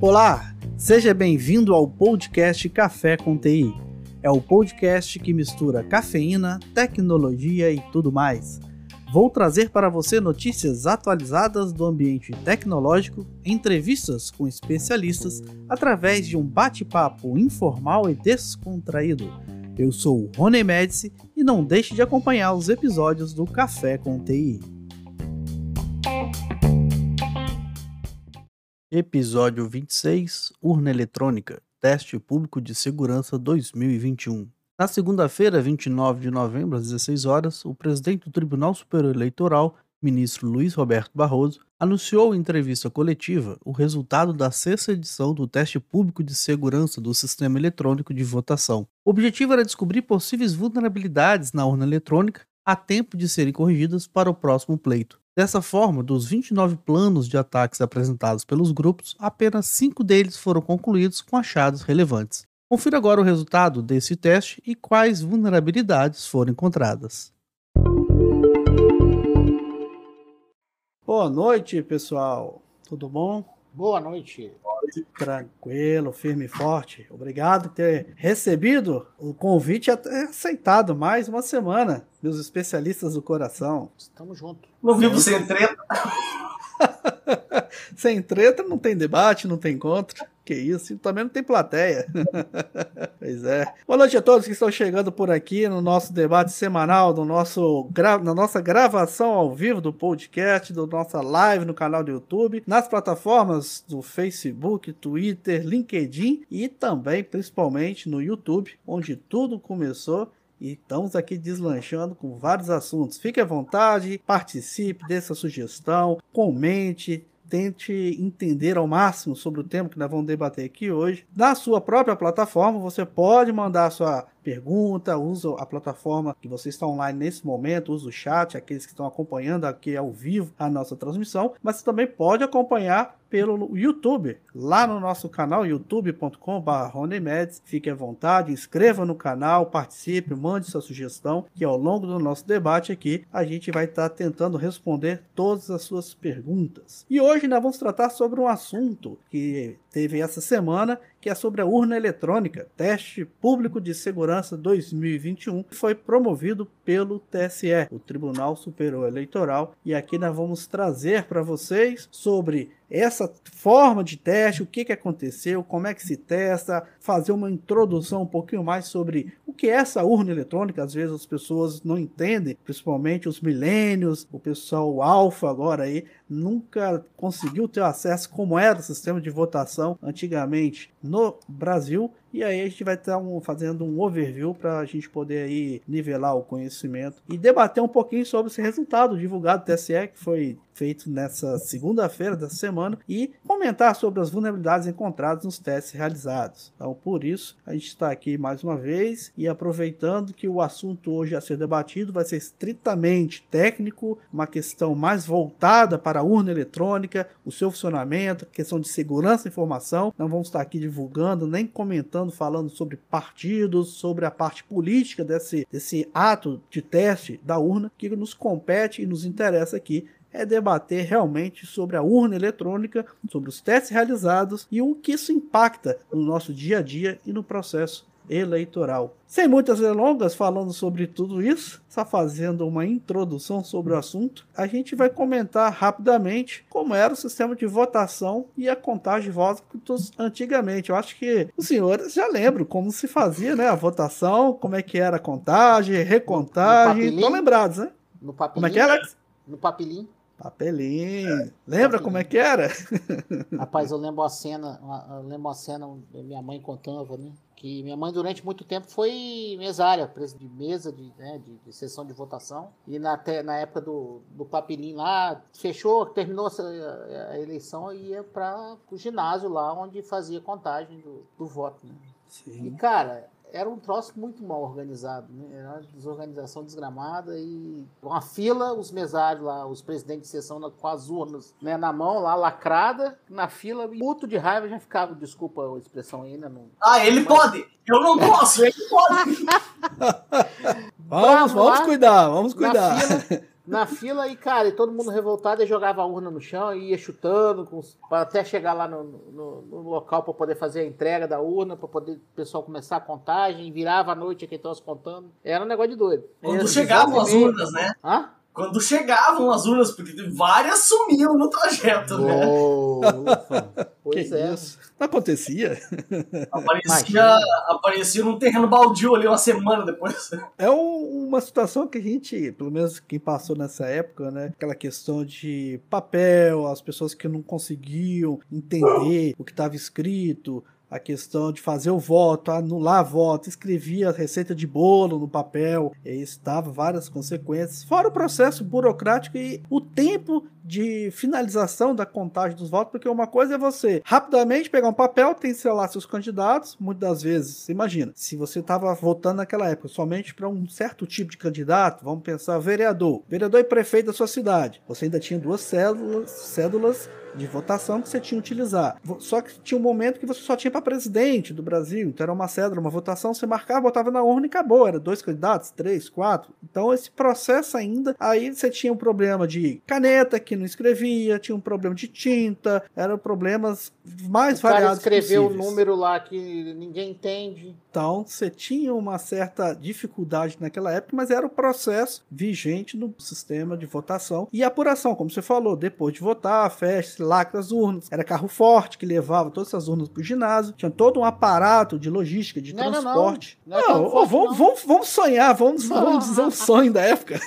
Olá, seja bem-vindo ao podcast Café com TI. É o podcast que mistura cafeína, tecnologia e tudo mais. Vou trazer para você notícias atualizadas do ambiente tecnológico, entrevistas com especialistas, através de um bate-papo informal e descontraído. Eu sou o Rony Médici e não deixe de acompanhar os episódios do Café com TI. Episódio 26 Urna Eletrônica Teste Público de Segurança 2021 na segunda-feira, 29 de novembro, às 16 horas, o presidente do Tribunal Superior Eleitoral, ministro Luiz Roberto Barroso, anunciou em entrevista coletiva o resultado da sexta edição do teste público de segurança do sistema eletrônico de votação. O objetivo era descobrir possíveis vulnerabilidades na urna eletrônica a tempo de serem corrigidas para o próximo pleito. Dessa forma, dos 29 planos de ataques apresentados pelos grupos, apenas cinco deles foram concluídos com achados relevantes. Confira agora o resultado desse teste e quais vulnerabilidades foram encontradas. Boa noite, pessoal. Tudo bom? Boa noite. Tranquilo, firme e forte. Obrigado por ter recebido o convite e aceitado mais uma semana, meus especialistas do coração. Estamos juntos. Não vivo sem treta. sem treta não tem debate, não tem encontro. Que isso, também não tem plateia. pois é. Boa noite a todos que estão chegando por aqui no nosso debate semanal, no nosso na nossa gravação ao vivo do podcast, do nossa live no canal do YouTube, nas plataformas do Facebook, Twitter, LinkedIn e também, principalmente, no YouTube, onde tudo começou e estamos aqui deslanchando com vários assuntos. Fique à vontade, participe, dê sua sugestão, comente, tente entender ao máximo sobre o tema que nós vamos debater aqui hoje. Na sua própria plataforma, você pode mandar sua pergunta, usa a plataforma que você está online nesse momento, usa o chat, aqueles que estão acompanhando aqui ao vivo a nossa transmissão, mas você também pode acompanhar pelo YouTube, lá no nosso canal youtube.com.br Fique à vontade, inscreva no canal, participe, mande sua sugestão, que ao longo do nosso debate aqui a gente vai estar tentando responder todas as suas perguntas. E hoje nós vamos tratar sobre um assunto que teve essa semana que é sobre a urna eletrônica, teste público de segurança 2021, que foi promovido pelo TSE, o Tribunal Superior Eleitoral, e aqui nós vamos trazer para vocês sobre essa forma de teste, o que, que aconteceu, como é que se testa, fazer uma introdução um pouquinho mais sobre o que é essa urna eletrônica. Às vezes as pessoas não entendem, principalmente os milênios, o pessoal alfa agora aí, nunca conseguiu ter acesso como era o sistema de votação antigamente no Brasil e aí a gente vai estar um, fazendo um overview para a gente poder aí nivelar o conhecimento e debater um pouquinho sobre esse resultado divulgado do TSE, que foi feito nessa segunda-feira da semana, e comentar sobre as vulnerabilidades encontradas nos testes realizados. Então, por isso, a gente está aqui mais uma vez e aproveitando que o assunto hoje a ser debatido vai ser estritamente técnico, uma questão mais voltada para a urna eletrônica, o seu funcionamento, questão de segurança da informação. Não vamos estar aqui divulgando nem comentando falando sobre partidos, sobre a parte política desse, desse ato de teste da urna, que nos compete e nos interessa aqui é debater realmente sobre a urna eletrônica, sobre os testes realizados e o que isso impacta no nosso dia a dia e no processo eleitoral. Sem muitas delongas, falando sobre tudo isso, só fazendo uma introdução sobre o assunto, a gente vai comentar rapidamente como era o sistema de votação e a contagem de votos antigamente. Eu acho que os senhores já lembram como se fazia né, a votação, como é que era a contagem, recontagem. Estão lembrados, né? No papelinho. Como é que era? No papelinho. Papelinho. Lembra como é que era? Rapaz, eu lembro a cena, eu lembro a cena, minha mãe contava, né? Que minha mãe durante muito tempo foi mesária, de mesa de, né, de, de sessão de votação. E na, na época do, do papelinho lá, fechou, terminou a, a eleição e ia para o ginásio lá onde fazia contagem do, do voto. Né? E cara, era um troço muito mal organizado, né? Era uma desorganização desgramada e uma fila, os mesários lá, os presidentes de sessão com as urnas né, na mão lá, lacrada, na fila, puto de raiva já ficava, desculpa a expressão ainda. Não... Ah, ele Mas... pode! Eu não posso, ele pode! vamos, vamos cuidar, vamos cuidar. Na fila, e, cara, e todo mundo revoltado e jogava a urna no chão e ia chutando com, até chegar lá no, no, no local para poder fazer a entrega da urna, para poder o pessoal começar a contagem, virava a noite aqui todos contando. Era um negócio de doido. Quando chegavam as urnas, né? Hã? Quando chegavam as urnas, porque várias sumiam no trajeto, né? Ufa. Pois que é. isso? Não acontecia. Aparecia, aparecia num terreno baldio ali uma semana depois. É um- uma situação que a gente, pelo menos quem passou nessa época, né? Aquela questão de papel, as pessoas que não conseguiam entender o que estava escrito, a questão de fazer o voto, anular voto, escrevia a receita de bolo no papel, e isso dava várias consequências, fora o processo burocrático e o tempo de finalização da contagem dos votos, porque uma coisa é você rapidamente pegar um papel, tensionar seus candidatos, muitas das vezes, imagina, se você estava votando naquela época somente para um certo tipo de candidato, vamos pensar vereador, vereador e prefeito da sua cidade, você ainda tinha duas cédulas, cédulas de votação que você tinha que utilizar. Só que tinha um momento que você só tinha para presidente do Brasil. Então era uma cédula, uma votação, você marcava, botava na urna e acabou. Era dois candidatos, três, quatro. Então esse processo ainda, aí você tinha um problema de caneta que não escrevia, tinha um problema de tinta, eram problemas mais O cara variados escreveu o possíveis. número lá que ninguém entende. Então, você tinha uma certa dificuldade naquela época, mas era o processo vigente no sistema de votação e apuração, como você falou, depois de votar, fecha, lacra as urnas. Era carro forte que levava todas essas urnas para o ginásio. Tinha todo um aparato de logística, de Não, não, não. transporte. Não é carro ô, forte, vamos, não. vamos- vamos sonhar, vamos, vamos dizer um sonho da época.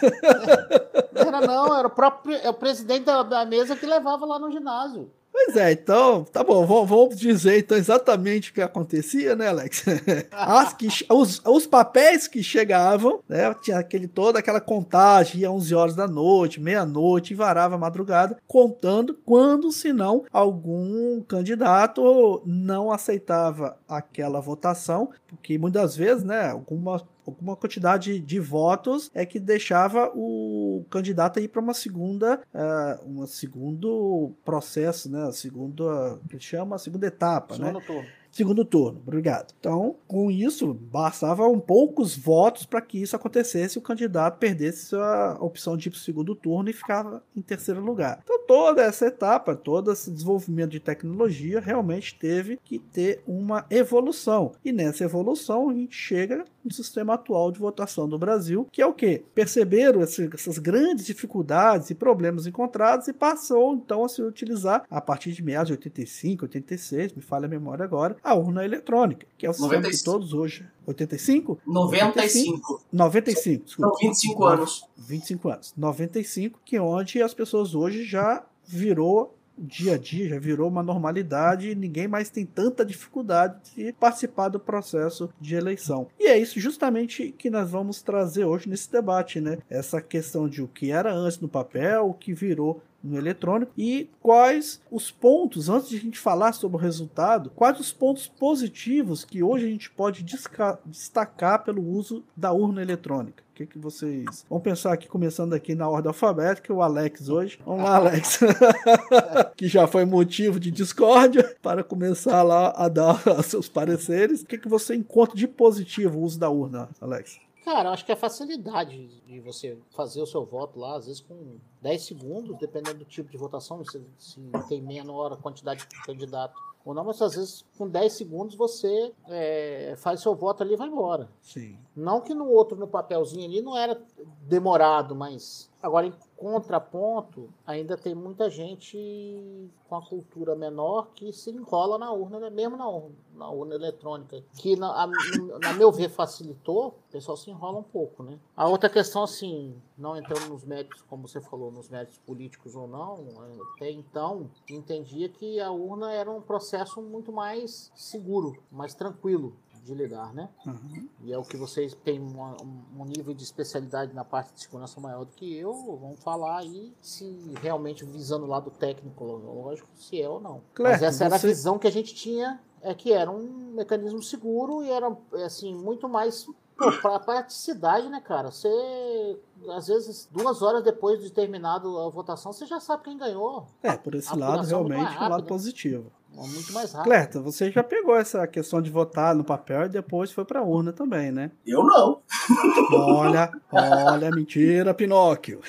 Não era não, era o próprio é o presidente da, da mesa que levava lá no ginásio. Pois é, então, tá bom, vamos, dizer então exatamente o que acontecia, né, Alex? As que, os, os papéis que chegavam, né, tinha aquele, toda aquela contagem, ia 11 horas da noite, meia-noite, varava a madrugada, contando quando, se não, algum candidato não aceitava aquela votação, porque muitas vezes, né, alguma alguma quantidade de votos é que deixava o candidato ir para uma segunda, uh, um segundo processo, né? A segunda, que chama a segunda etapa, né? Segundo turno. Segundo turno, obrigado. Então, com isso, bastavam poucos votos para que isso acontecesse e o candidato perdesse a opção de ir para o segundo turno e ficava em terceiro lugar. Então, toda essa etapa, todo esse desenvolvimento de tecnologia realmente teve que ter uma evolução. E nessa evolução, a gente chega no sistema atual de votação do Brasil, que é o quê? Perceberam esse, essas grandes dificuldades e problemas encontrados e passou então a se utilizar a partir de meados de 85, 86, me falha a memória agora, a urna eletrônica, que é o sistema 95. que todos hoje. 85? 95. 95, desculpa. São 25 anos. 25 anos. 95, que é onde as pessoas hoje já virou dia a dia, já virou uma normalidade e ninguém mais tem tanta dificuldade de participar do processo de eleição. E é isso justamente que nós vamos trazer hoje nesse debate, né? Essa questão de o que era antes no papel, o que virou no eletrônico e quais os pontos, antes de a gente falar sobre o resultado, quais os pontos positivos que hoje a gente pode destacar pelo uso da urna eletrônica. O que, que vocês vão pensar aqui, começando aqui na ordem alfabética, o Alex hoje. Vamos lá, Alex. que já foi motivo de discórdia, para começar lá a dar os seus pareceres. O que, que você encontra de positivo o uso da urna, Alex? Cara, eu acho que a facilidade de você fazer o seu voto lá, às vezes com 10 segundos, dependendo do tipo de votação, se, se tem menor quantidade de candidato ou não, mas às vezes com 10 segundos você é, faz seu voto ali e vai embora. Sim. Não que no outro, no papelzinho ali, não era demorado, mas agora em contraponto, ainda tem muita gente com a cultura menor que se enrola na urna, né? mesmo na urna, na urna eletrônica, que na, a, na meu ver facilitou, o pessoal se enrola um pouco, né? A outra questão, assim, não entrando nos méritos, como você falou, nos méritos políticos ou não, até então, entendia que a urna era um processo muito mais seguro, mais tranquilo de lidar, né? Uhum. E é o que vocês têm uma- um, nível de especialidade na parte de segurança maior do que eu, vão falar aí se realmente visando o lado técnico, lógico, se é ou não. Mas Clerton, essa era você- a visão que a gente tinha, é que era um mecanismo seguro e era assim muito mais para praticidade, né, cara? Você às vezes duas horas depois de terminado a votação, você já sabe quem ganhou. É, por esse A lado, muito realmente, é um lado rápida. positivo. Muito mais rápido. Clerta, você já pegou essa questão de votar no papel e depois foi pra urna também, né? Eu não. Olha, olha, mentira, Pinóquio.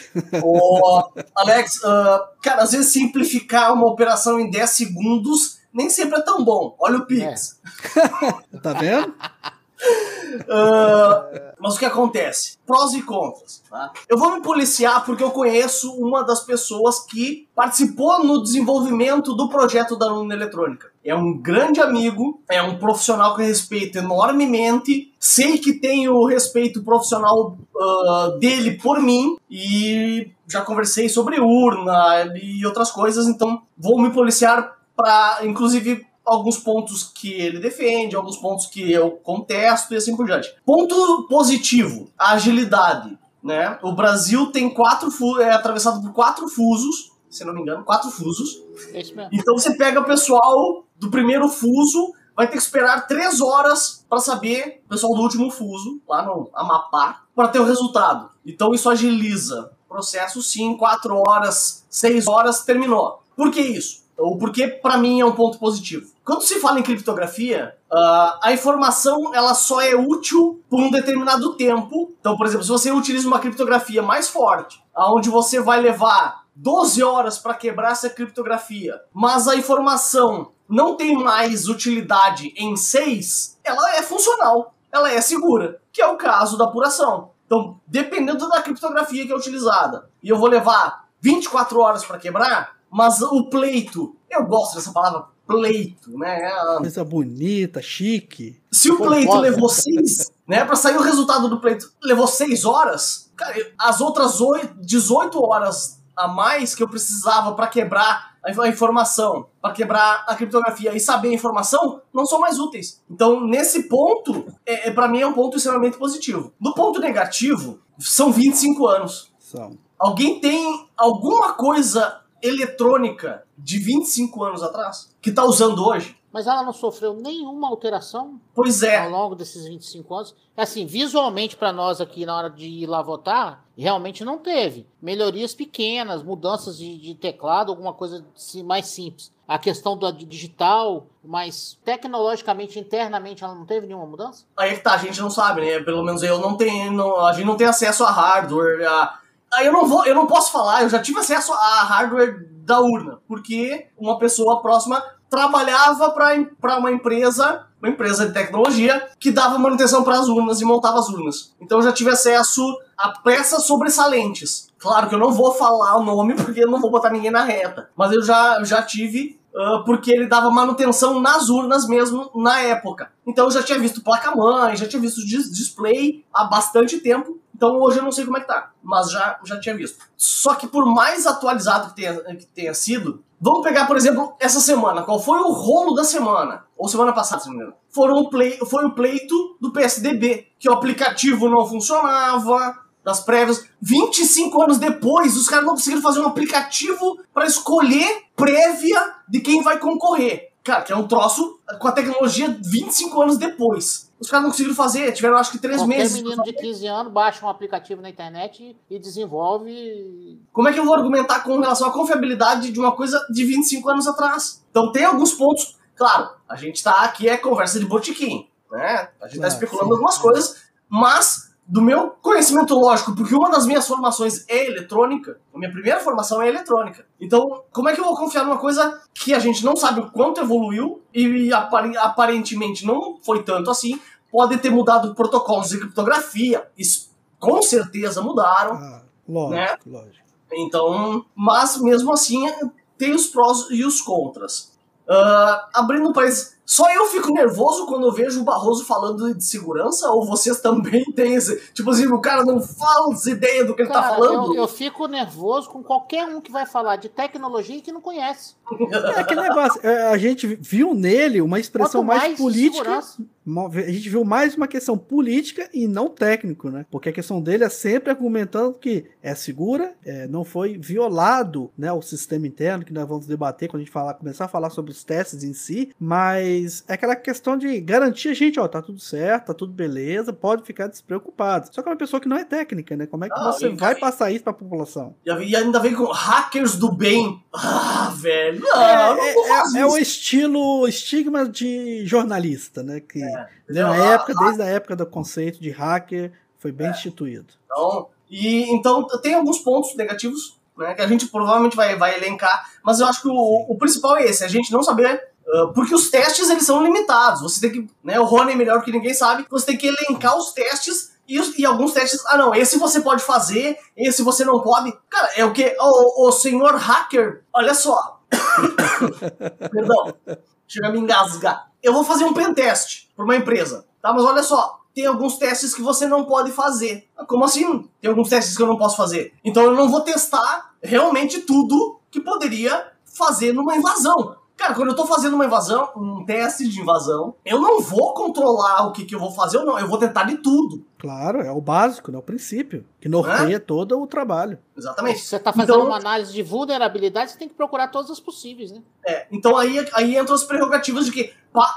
Ô, Alex, uh, cara, às vezes simplificar uma operação em 10 segundos nem sempre é tão bom. Olha o Pix. É. tá vendo? Uh, mas o que acontece? Prós e contras. Tá? Eu vou me policiar porque eu conheço uma das pessoas que participou no desenvolvimento do projeto da Luna Eletrônica. É um grande amigo, é um profissional que eu respeito enormemente. Sei que tem o respeito profissional uh, dele por mim e já conversei sobre urna e outras coisas, então vou me policiar para, inclusive, alguns pontos que ele defende, alguns pontos que eu contesto e assim por diante. Ponto positivo, a agilidade. Né? O Brasil tem quatro é atravessado por quatro fusos, se não me engano, quatro fusos. É. Então você pega o pessoal do primeiro fuso, vai ter que esperar três horas para saber o pessoal do último fuso, lá no Amapá, para ter o resultado. Então isso agiliza. Processo sim, quatro horas, seis horas, terminou. Por que isso? O porquê para mim é um ponto positivo. Quando se fala em criptografia, uh, a informação ela só é útil por um determinado tempo. Então, por exemplo, se você utiliza uma criptografia mais forte, aonde você vai levar 12 horas para quebrar essa criptografia, mas a informação não tem mais utilidade em 6, ela é funcional, ela é segura, que é o caso da apuração. Então, dependendo da criptografia que é utilizada, e eu vou levar 24 horas para quebrar, mas o pleito, eu gosto dessa palavra pleito, né? Coisa bonita, chique. Se o pleito levou seis, né? Pra sair o resultado do pleito levou seis horas, cara, as outras oito, 18 horas a mais que eu precisava para quebrar a informação, para quebrar a criptografia e saber a informação, não são mais úteis. Então, nesse ponto, é, é para mim é um ponto extremamente positivo. No ponto negativo, são 25 anos. São. Alguém tem alguma coisa eletrônica de 25 anos atrás, que está usando hoje. Mas ela não sofreu nenhuma alteração pois é. ao longo desses 25 anos. Assim, visualmente para nós aqui na hora de ir lá votar, realmente não teve. Melhorias pequenas, mudanças de, de teclado, alguma coisa mais simples. A questão do digital, mas tecnologicamente, internamente, ela não teve nenhuma mudança? Aí é que tá, a gente não sabe, né? Pelo menos eu não tenho. Não, a gente não tem acesso a hardware, a, Aí eu não vou, eu não posso falar, eu já tive acesso a hardware da urna, porque uma pessoa próxima trabalhava para uma empresa, uma empresa de tecnologia, que dava manutenção para as urnas e montava as urnas. Então eu já tive acesso a peças sobressalentes. Claro que eu não vou falar o nome porque eu não vou botar ninguém na reta, mas eu já, já tive Uh, porque ele dava manutenção nas urnas mesmo na época. Então eu já tinha visto placa-mãe, já tinha visto display há bastante tempo então hoje eu não sei como é que tá, mas já, já tinha visto. Só que por mais atualizado que tenha, que tenha sido, vamos pegar, por exemplo, essa semana. Qual foi o rolo da semana? Ou semana passada, se não me engano. Foram o play, foi o pleito do PSDB, que o aplicativo não funcionava, das prévias. 25 anos depois, os caras não conseguiram fazer um aplicativo para escolher prévia de quem vai concorrer. Cara, que é um troço com a tecnologia 25 anos depois. Os caras não conseguiram fazer, tiveram acho que três Qualquer meses. Qualquer menino de 15 anos baixa um aplicativo na internet e desenvolve. Como é que eu vou argumentar com relação à confiabilidade de uma coisa de 25 anos atrás? Então tem alguns pontos. Claro, a gente tá aqui, é conversa de botiquim, né? A gente tá especulando sim, algumas sim. coisas, mas do meu conhecimento lógico, porque uma das minhas formações é eletrônica, a minha primeira formação é eletrônica. Então, como é que eu vou confiar numa coisa que a gente não sabe o quanto evoluiu e aparentemente não foi tanto assim? Pode ter mudado protocolos de criptografia, isso com certeza mudaram. Ah, lógico, né? lógico. Então, mas mesmo assim tem os prós e os contras. Uh, abrindo um parênteses, só eu fico nervoso quando eu vejo o Barroso falando de segurança? Ou vocês também têm esse. Tipo assim, o cara não fala ideia do que ele tá falando? Eu, eu, fico nervoso com qualquer um que vai falar de tecnologia e que não conhece. É aquele negócio. É, a gente viu nele uma expressão mais, mais política. A gente viu mais uma questão política e não técnico, né? Porque a questão dele é sempre argumentando que é segura, é, não foi violado né, o sistema interno, que nós vamos debater quando a gente falar, começar a falar sobre os testes em si, mas Mas é aquela questão de garantir a gente, ó, tá tudo certo, tá tudo beleza, pode ficar despreocupado. Só que é uma pessoa que não é técnica, né? Como é que ah, você vai passar isso pra população? E ainda vem com hackers do bem. Ah, velho. Não, é, não é, é, é, o estilo estigma de jornalista, né? Que é, na época, desde a época do conceito de hacker, foi bem é. instituído. Então, e, então tem alguns pontos negativos né, que a gente provavelmente vai, vai elencar, mas eu acho que o, o principal é esse, a gente não saber porque os testes eles são limitados. Você tem que, né, o Rony é melhor que ninguém sabe, você tem que elencar os testes e, e, alguns testes, ah não, esse você pode fazer, esse você não pode. Cara, é o que? O, o senhor hacker, olha só. Perdão, chega a me engasgar. Eu vou fazer um pentest para uma empresa, tá? Mas olha só, tem alguns testes que você não pode fazer. Como assim? Tem alguns testes que eu não posso fazer. Então eu não vou testar realmente tudo que poderia fazer numa invasão. Cara, quando eu tô fazendo uma invasão, um teste de invasão, eu não vou controlar o que, que eu vou fazer ou não, eu vou tentar de tudo. Claro, é o básico, né? O princípio, que norteia é? todo o trabalho. Exatamente. Se você tá fazendo então, uma análise de vulnerabilidade, você tem que procurar todas as possíveis, né? É, então aí, aí entram as prerrogativas de que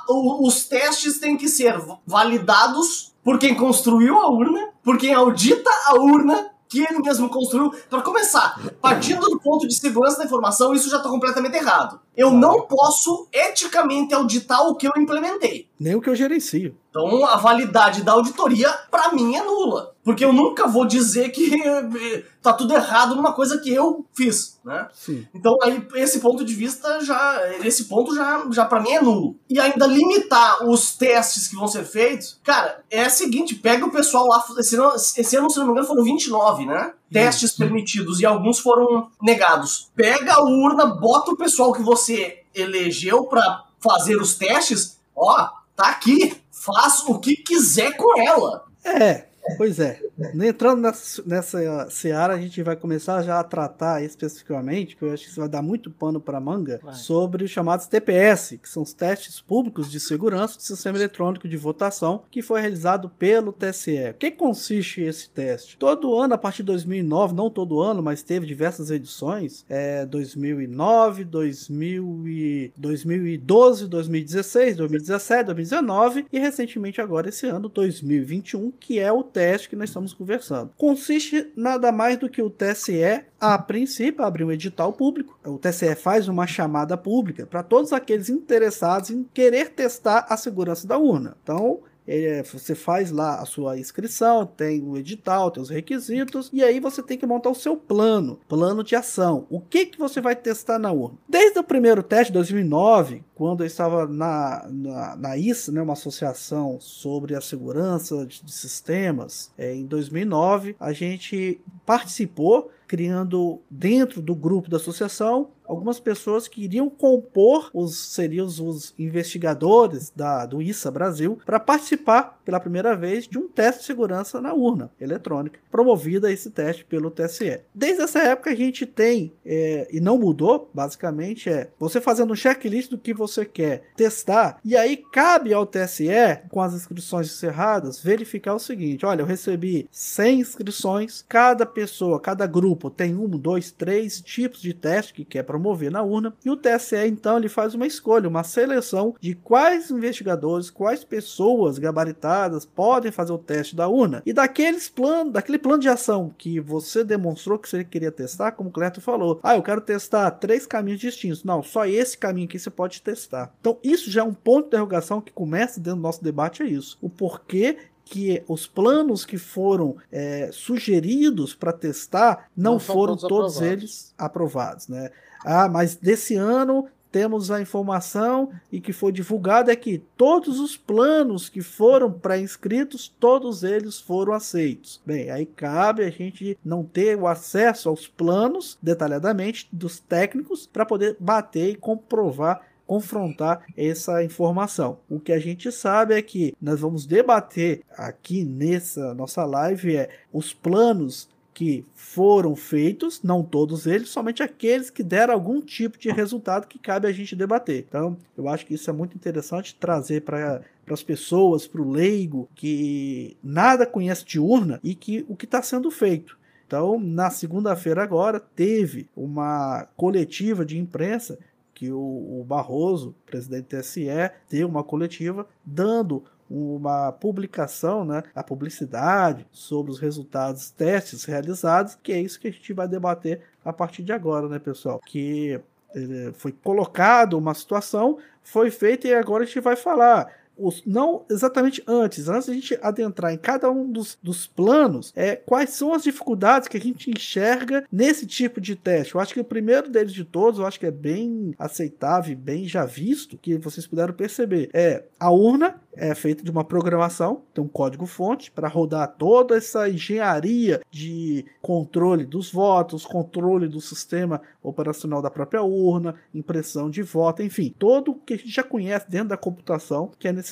os testes têm que ser validados por quem construiu a urna, por quem audita a urna que ele mesmo construiu. Para começar, partindo do ponto de segurança da informação, isso já está completamente errado. Eu não posso eticamente auditar o que eu implementei. Nem o que eu gerencio. Então a validade da auditoria, para mim, é nula. Porque eu nunca vou dizer que tá tudo errado numa coisa que eu fiz, né? Sim. Então aí esse ponto de vista já, esse ponto já, já para mim é nulo. E ainda limitar os testes que vão ser feitos, cara, é o seguinte, pega o pessoal lá, esse ano, esse ano se não me engano foram 29, né? Testes permitidos e alguns foram negados. Pega a urna, bota o pessoal que você elegeu para fazer os testes, ó, tá aqui, faz o que quiser com ela. É, Pois é. Entrando nessa, nessa seara, a gente vai começar já a tratar especificamente, que eu acho que isso vai dar muito pano para manga, vai. sobre os chamados TPS, que são os testes públicos de segurança do sistema eletrônico de votação, que foi realizado pelo TSE. O que consiste esse teste? Todo ano, a partir de 2009, não todo ano, mas teve diversas edições, é 2009, 2000 e 2012, 2016, 2017, 2019 e recentemente agora esse ano, 2021, que é o teste que nós estamos conversando. Consiste nada mais do que o TSE, a princípio, abrir um edital público. O TSE faz uma chamada pública para todos aqueles interessados em querer testar a segurança da urna. Então, é, você faz lá a sua inscrição, tem o edital, tem os requisitos, e aí você tem que montar o seu plano, plano de ação. O que, que você vai testar na urna? Desde o primeiro teste, 2009, quando eu estava na, na, na ISA, né, uma associação sobre a segurança de, de sistemas, é, em 2009, a gente participou criando dentro do grupo da associação algumas pessoas que iriam compor os seriam os investigadores da do ISA Brasil para participar pela primeira vez de um teste de segurança na urna eletrônica, promovida esse teste pelo TSE. Desde essa época a gente tem é, e não mudou, basicamente é você fazendo um checklist do que você quer testar e aí cabe ao TSE com as inscrições encerradas verificar o seguinte: olha, eu recebi 100 inscrições, cada pessoa, cada grupo grupo tem um, dois, três tipos de teste que quer promover na urna, e o TSE então ele faz uma escolha, uma seleção de quais investigadores, quais pessoas gabaritadas podem fazer o teste da urna. E daqueles planos, daquele plano de ação que você demonstrou que você queria testar, como o Cleto falou, ah, eu quero testar três caminhos distintos. Não, só esse caminho aqui você pode testar. Então, isso já é um ponto de interrogação que começa dentro do nosso debate, é isso. O porquê que os planos que foram é, sugeridos para testar não, não foram todos, todos eles aprovados, né? Ah, mas desse ano temos a informação e que foi divulgada é que todos os planos que foram pré-inscritos, todos eles foram aceitos. Bem, aí cabe a gente não ter o acesso aos planos detalhadamente dos técnicos para poder bater e comprovar confrontar essa informação. O que a gente sabe é que nós vamos debater aqui nessa nossa live é os planos que foram feitos, não todos eles, somente aqueles que deram algum tipo de resultado que cabe a gente debater. Então, eu acho que isso é muito interessante trazer para para as pessoas, para o leigo que nada conhece de urna e que o que está sendo feito. Então, na segunda-feira agora teve uma coletiva de imprensa que o, Barroso, presidente do TSE, deu uma coletiva dando uma publicação, né, a publicidade sobre os resultados testes realizados, que é isso que a gente vai debater a partir de agora, né, pessoal? Que eh, foi colocado uma situação, foi feita e agora a gente vai falar os, não exatamente antes, antes de a gente adentrar em cada um dos, dos planos, é, quais são as dificuldades que a gente enxerga nesse tipo de teste. Eu acho que o primeiro deles de todos, eu acho que é bem aceitável, bem já visto, que vocês puderam perceber, é a urna é feita de uma programação, tem um código-fonte para rodar toda essa engenharia de controle dos votos, controle do sistema operacional da própria urna, impressão de voto, enfim, todo o que a gente já conhece dentro da computação que é necessário.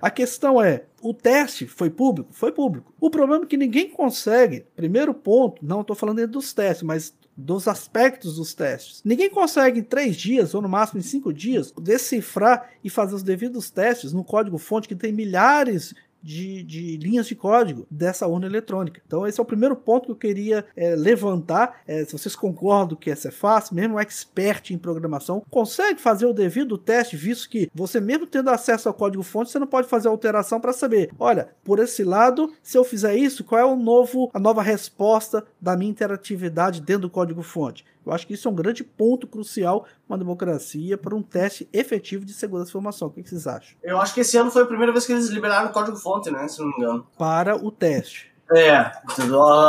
A questão é, o teste foi público? Foi público. O problema é que ninguém consegue, primeiro ponto, não estou falando dos testes, mas dos aspectos dos testes. Ninguém consegue em três dias, ou no máximo em cinco dias, decifrar e fazer os devidos testes no código-fonte que tem milhares de, de, linhas de código dessa urna eletrônica. Então, esse é o primeiro ponto que eu queria é, levantar. É, se vocês concordam que essa é fácil, mesmo um expert em programação consegue fazer o devido teste, visto que você, mesmo tendo acesso ao código-fonte, você não pode fazer alteração para saber, olha, por esse lado, se eu fizer isso, qual é o novo, a nova resposta da minha interatividade dentro do código-fonte. Eu acho que isso é um grande ponto crucial uma democracia para um teste efetivo de segurança da informação. O que vocês acham? Eu acho que esse ano foi a primeira vez que eles liberaram o código-fonte, né? Se não me engano. Para o teste. É,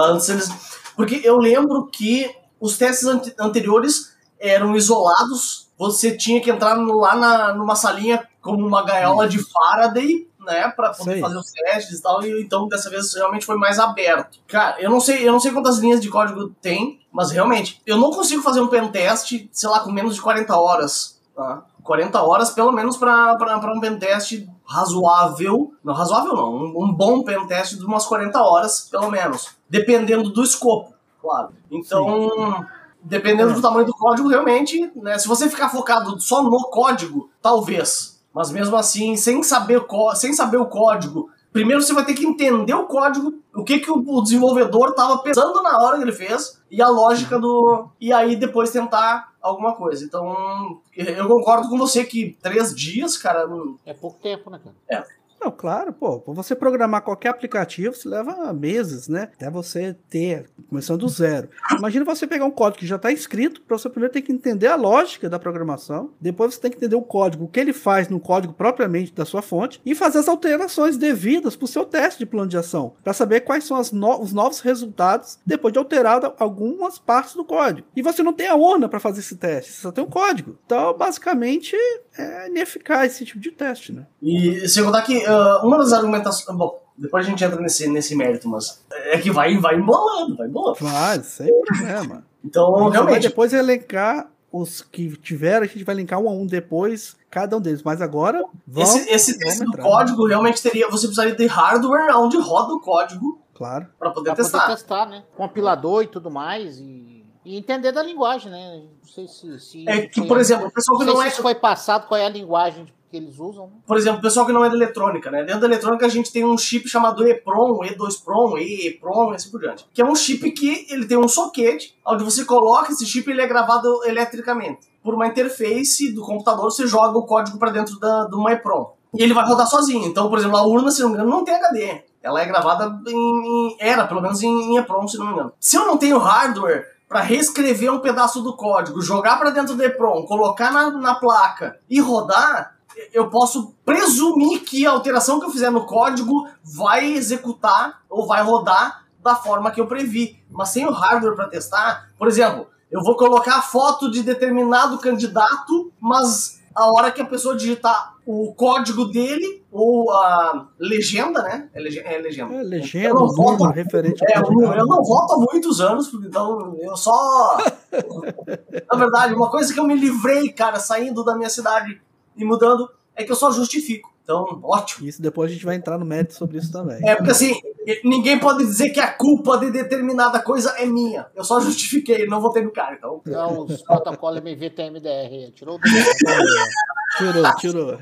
antes eles. Porque eu lembro que os testes anteriores eram isolados, você tinha que entrar lá na, numa salinha como uma gaiola de Faraday né, para poder sei. fazer os testes e tal, e então dessa vez realmente foi mais aberto. Cara, eu não sei, eu não sei quantas linhas de código tem, mas realmente, eu não consigo fazer um pentest, sei lá, com menos de 40 horas, tá? 40 horas pelo menos para um pentest razoável, não razoável não, um, um bom pentest de umas 40 horas, pelo menos, dependendo do escopo, claro. Então, Sim. dependendo é. do tamanho do código, realmente, né, se você ficar focado só no código, talvez, mas mesmo assim, sem saber, sem saber o código, primeiro você vai ter que entender o código, o que, que o desenvolvedor estava pensando na hora que ele fez e a lógica do. E aí depois tentar alguma coisa. Então, eu concordo com você que três dias, cara. É pouco tempo, né, cara? É. Não, claro, pô. Você programar qualquer aplicativo, você leva meses, né? Até você ter, começando do zero. Imagina você pegar um código que já está escrito, para você primeiro ter que entender a lógica da programação, depois você tem que entender o código, o que ele faz no código propriamente da sua fonte, e fazer as alterações devidas para o seu teste de plano de ação, para saber quais são no os novos resultados depois de alterar algumas partes do código. E você não tem a urna para fazer esse teste, você só tem o código. Então, basicamente, é ineficaz esse tipo de teste, né? E sem contar que uh, uma das argumentações. Bom, depois a gente entra nesse, nesse mérito, mas é que vai, vai embolando, vai embolando. Vai, sem problema. Então, a realmente. Vai depois elencar os que tiveram, a gente vai linkar um a um depois, cada um deles. Mas agora. Vamos, esse esse teste do código realmente teria. Você precisaria de hardware onde roda o código. Claro. Para poder pra testar. Poder testar, né? Compilador e tudo mais. E e entender da linguagem, né? Não sei se. se é que, por exemplo, o pessoal que não, não é. Se foi passado, qual é a linguagem que eles usam. Né? Por exemplo, o pessoal que não é da eletrônica, né? Dentro da eletrônica a gente tem um chip chamado EPROM, E2PROM, EEPROM e assim por diante. Que é um chip que ele tem um soquete, onde você coloca esse chip e ele é gravado eletricamente. Por uma interface do computador, você joga o código para dentro da, do EPROM. E ele vai rodar sozinho. Então, por exemplo, a urna, se não me engano, não tem HD. Ela é gravada em. Era, pelo menos, em, em EPROM, se não me engano. Se eu não tenho hardware para reescrever um pedaço do código, jogar para dentro do EPROM, colocar na, na placa e rodar, eu posso presumir que a alteração que eu fizer no código vai executar ou vai rodar da forma que eu previ. Mas sem o hardware para testar, por exemplo, eu vou colocar a foto de determinado candidato, mas a hora que a pessoa digitar o código dele, ou a legenda, né? É, legenda. É legenda, é legenda eu voto, referente é, eu, eu não voto há muitos anos, então eu só. Na verdade, uma coisa que eu me livrei, cara, saindo da minha cidade e mudando, é que eu só justifico. Então, ótimo. Isso depois a gente vai entrar no mérito sobre isso também. É, porque assim, ninguém pode dizer que a culpa de determinada coisa é minha. Eu só justifiquei, não votei no cara, então. Não, os protocolos MVTMDR. Tirou do. tirou, tirou.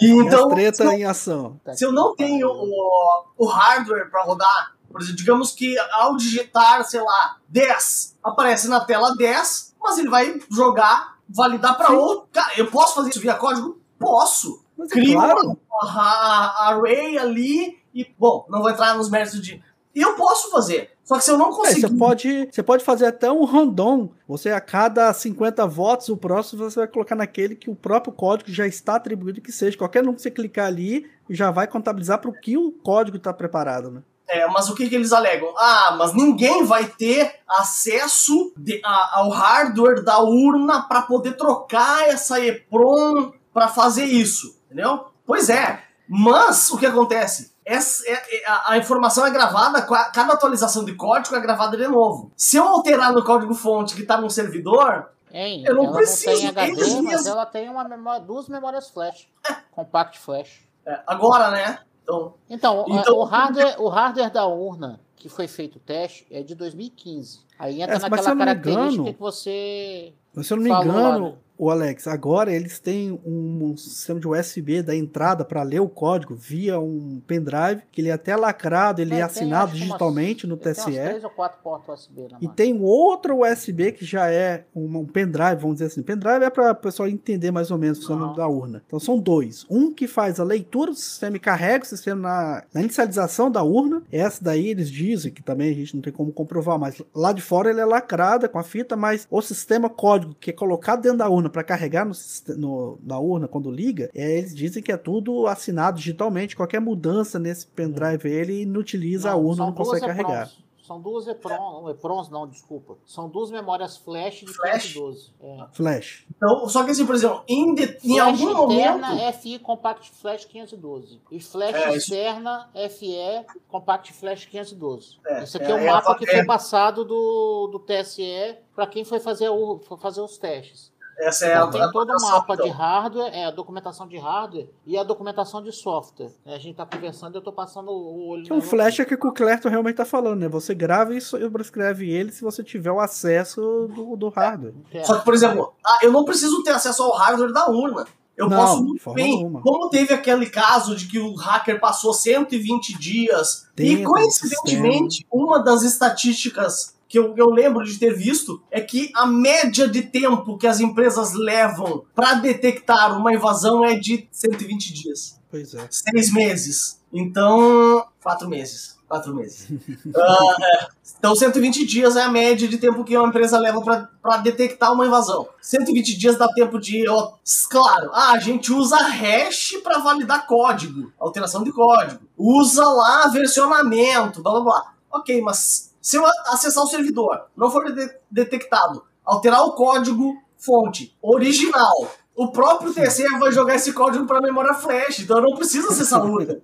E então, treta se, em ação. Se eu não tenho o, o hardware para rodar, por exemplo, digamos que ao digitar, sei lá, 10, aparece na tela 10, mas ele vai jogar validar para outro. Cara, eu posso fazer isso via código? Posso. Mas é Crio claro. a, array ali e, bom, não vou entrar nos méritos de. Eu posso fazer. Só que se eu não É, conseguir. você, pode, você pode fazer até um random. Você, a cada 50 votos, o próximo você vai colocar naquele que o próprio código já está atribuído que seja. Qualquer um que você clicar ali já vai contabilizar para o que o código está preparado, né? É, mas o que, que eles alegam? Ah, mas ninguém vai ter acesso de- a- ao hardware da urna para poder trocar essa EPROM para fazer isso, entendeu? Pois é, mas o que acontece? Essa, é- é- a, a informação é gravada, cada atualização de código é gravada de novo. Se eu alterar no código fonte que está no servidor, Eu não ela preciso, não tem HD, mas mesmos. ela tem uma memória, duas memórias flash. Compact flash. é, agora, né? Então, Então, Então- o, hardware, o hardware da urna que foi feito o teste é de 2015. Aí entra É, naquela característica engano- que você. Mas se eu não me lá, engano, né? o Alex, agora eles têm um, um sistema de USB da entrada para ler o código via um pendrive, que ele é até lacrado, ele é, tem, assinado acho que umas- digitalmente no tem TSE. três ou quatro portas USB na E máquina. tem outro USB que já é um, um pendrive, vamos dizer assim. Pendrive é para o pessoal entender mais ou menos o funcionamento da urna. Então são dois. Um que faz a leitura do sistema e carrega o sistema na, na inicialização da urna. Essa daí eles dizem que também a gente não tem como comprovar, mas lá de fora ele é lacrada com a fita, mas o sistema código que é colocado dentro da urna para carregar no, no- na urna quando liga, é, eles dizem que é tudo assinado digitalmente. Qualquer mudança nesse pendrive ele inutiliza a Não, urna, são não consegue carregar. EPROMs. São duas EPROMs, EPROMs não, desculpa. São duas memórias flash de Flash? 512. É. Flash. então, só que assim, por exemplo, em, de- em algum interna momento. FI Compact Flash 512. E flash É, isso- externa FE Compact Flash 512. É, isso aqui é, é, o é a mapa fa- que é. foi passado do, do TSE para quem foi fazer, o, foi fazer os testes. Essa é Então, a tem todo o mapa então. de hardware, é a documentação de hardware e a documentação de software. A gente tá conversando e eu tô passando o olho. Que o na- flash é que o Clerton realmente tá falando, né? Você grava e sobrescreve ele se você tiver o acesso do, do hardware. É. Só que, por exemplo, ah, eu não preciso ter acesso ao hardware da urna. Eu Não, posso muito forma bem. alguma. Como teve aquele caso de que o hacker passou 120 dias e coincidentemente uma das estatísticas que eu, eu lembro de ter visto é que a média de tempo que as empresas levam para detectar uma invasão é de 120 dias, Pois é. seis meses. Então, quatro meses. Quatro meses. Ah, é. Então, 120 dias é a média de tempo que uma empresa leva para detectar uma invasão. 120 dias dá tempo de. ó, claro, ah, a gente usa hash para validar código, alteração de código. Usa lá versionamento, blá blá blá. Ok, mas se eu acessar o servidor, não for de- detectado, alterar o código fonte original, o próprio TCE vai jogar esse código para memória flash, então eu não preciso acessar a urna.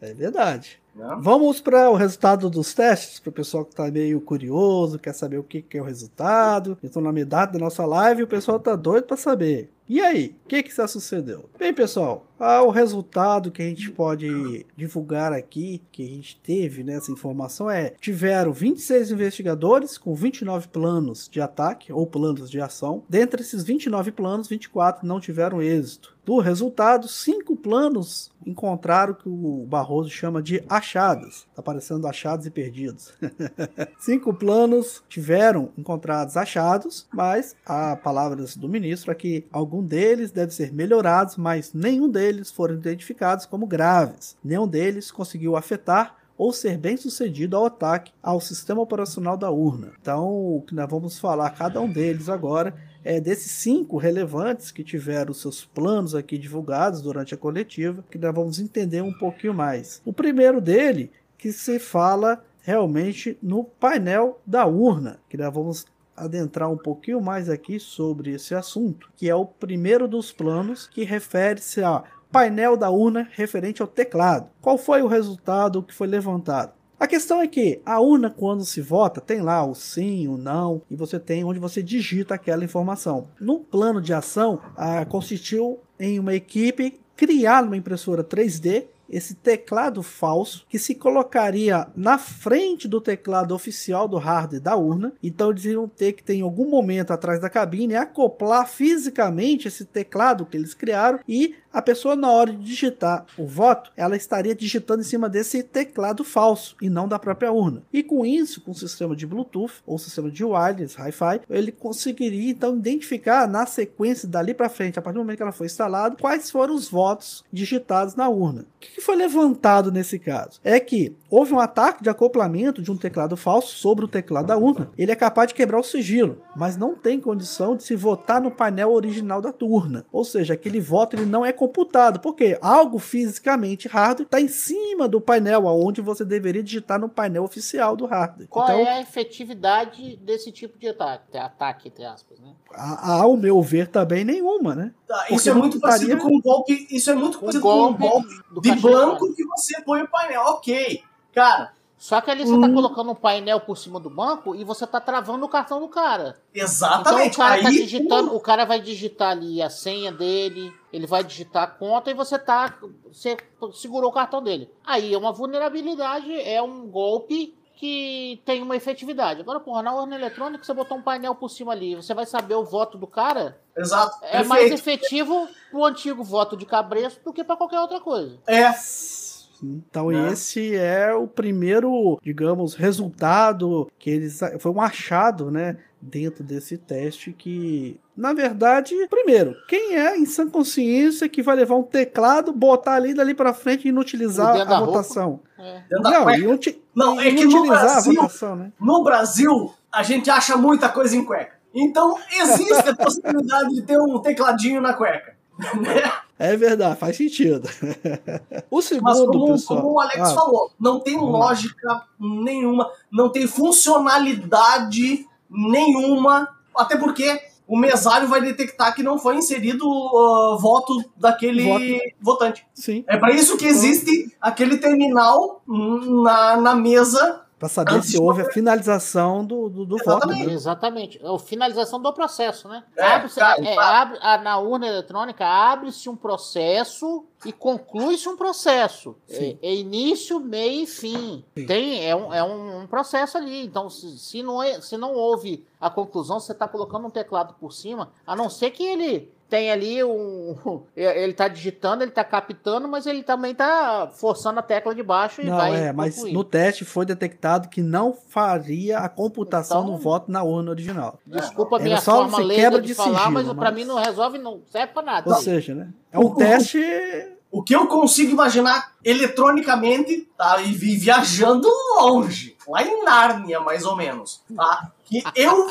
É verdade. né? Vamos para o resultado dos testes, para o pessoal que está meio curioso, quer saber o que, que é o resultado. Então, na metade da nossa live, o pessoal tá doido para saber. E aí, o que que já sucedeu? Bem, pessoal, ah, o resultado que a gente pode divulgar aqui, que a gente teve nessa informação é: tiveram 26 investigadores com 29 planos de ataque ou planos de ação. Dentre esses 29 planos, 24 não tiveram êxito. Do resultado, cinco planos encontraram o que o Barroso chama de achados. Tá aparecendo achados e perdidos. cinco planos tiveram encontrados achados, mas a palavras do ministro é que algum deles deve ser melhorados, mas nenhum deles foram identificados como graves. Nenhum deles conseguiu afetar ou ser bem sucedido ao ataque ao sistema operacional da urna. Então, o que nós vamos falar cada um deles agora é desses cinco relevantes que tiveram seus planos aqui divulgados durante a coletiva, que nós vamos entender um pouquinho mais. O primeiro dele que se fala realmente no painel da urna, que nós vamos adentrar um pouquinho mais aqui sobre esse assunto, que é o primeiro dos planos que refere-se a painel da urna referente ao teclado. Qual foi o resultado que foi levantado? A questão é que a urna, quando se vota, tem lá o sim, o não, e você tem onde você digita aquela informação. No plano de ação, ah, consistiu em uma equipe criar uma impressora 3D esse teclado falso que se colocaria na frente do teclado oficial do hardware da urna. Então eles iam ter que ter em algum momento atrás da cabine acoplar fisicamente esse teclado que eles criaram e a pessoa na hora de digitar o voto, ela estaria digitando em cima desse teclado falso e não da própria urna. E com isso, com o sistema de Bluetooth ou sistema de wireless, Hi-Fi, ele conseguiria então identificar na sequência dali para frente, a partir do momento que ela foi instalada, quais foram os votos digitados na urna. O que foi levantado nesse caso? É que houve um ataque de acoplamento de um teclado falso sobre o teclado da urna. Ele é capaz de quebrar o sigilo, mas não tem condição de se votar no painel original da urna. Ou seja, aquele voto ele não é computado, porque algo fisicamente hardware está em cima do painel, aonde você deveria digitar no painel oficial do hardware. Qual então, é a efetividade desse tipo de ataque, ataque entre aspas, né? Ao meu ver, também nenhuma, né? Tá, isso é muito parecido com um golpe. Isso é muito parecido com um golpe de banco que você põe o painel. Ok, cara. Só que ali você tá hum. tá colocando um painel por cima do banco e você tá travando o cartão do cara. Exatamente. Então o cara, tá Aí, tá digitando, o cara vai digitar ali a senha dele, ele vai digitar a conta e você tá. Você segurou o cartão dele. Aí é uma vulnerabilidade, é um golpe que tem uma efetividade. Agora, porra, na urna eletrônica você botou um painel por cima ali, você vai saber o voto do cara. Exato. É perfeito. mais efetivo pro antigo voto de cabresto do que para qualquer outra coisa. É. Então né? esse é o primeiro, digamos, resultado que eles foi um achado, né, dentro desse teste que, na verdade, primeiro, quem é em sã consciência que vai levar um teclado, botar ali dali para frente e inutilizar a votação? É. Não, inuti não, é que no Brasil, votação, né? no Brasil a gente acha muita coisa em cueca. Então existe a possibilidade de ter um tecladinho na cueca. É verdade, faz sentido. o segundo, Mas como, pessoal, como o Alex ah, falou, não tem lógica nenhuma, não tem funcionalidade nenhuma, até porque o mesário vai detectar que não foi inserido o uh, voto daquele voto. votante. Sim. É para isso que existe aquele terminal na, na mesa para saber se houve a finalização do, do, do Exatamente. voto. Né? Exatamente. A finalização do processo, né? É, abre cara, é, abre, a, na urna eletrônica abre-se um processo e conclui-se um processo. É, é, início, meio e fim. Tem, é um, é um, processo ali. Então, se, se, não, é, se não houve a conclusão, você está colocando um teclado por cima, a não ser que ele tem ali um. Ele tá digitando, ele tá captando, mas ele também tá forçando a tecla de baixo e não, vai. É, mas concluir. no teste foi detectado que não faria a computação então, do voto na urna original. Desculpa a minha forma leiga de, de falar, sigilo, mas, mas para mim não resolve, não serve para nada. Ou seja, né? É um teste. O que eu consigo imaginar eletronicamente, tá? E viajando longe, lá em Nárnia, mais ou menos, tá? Que eu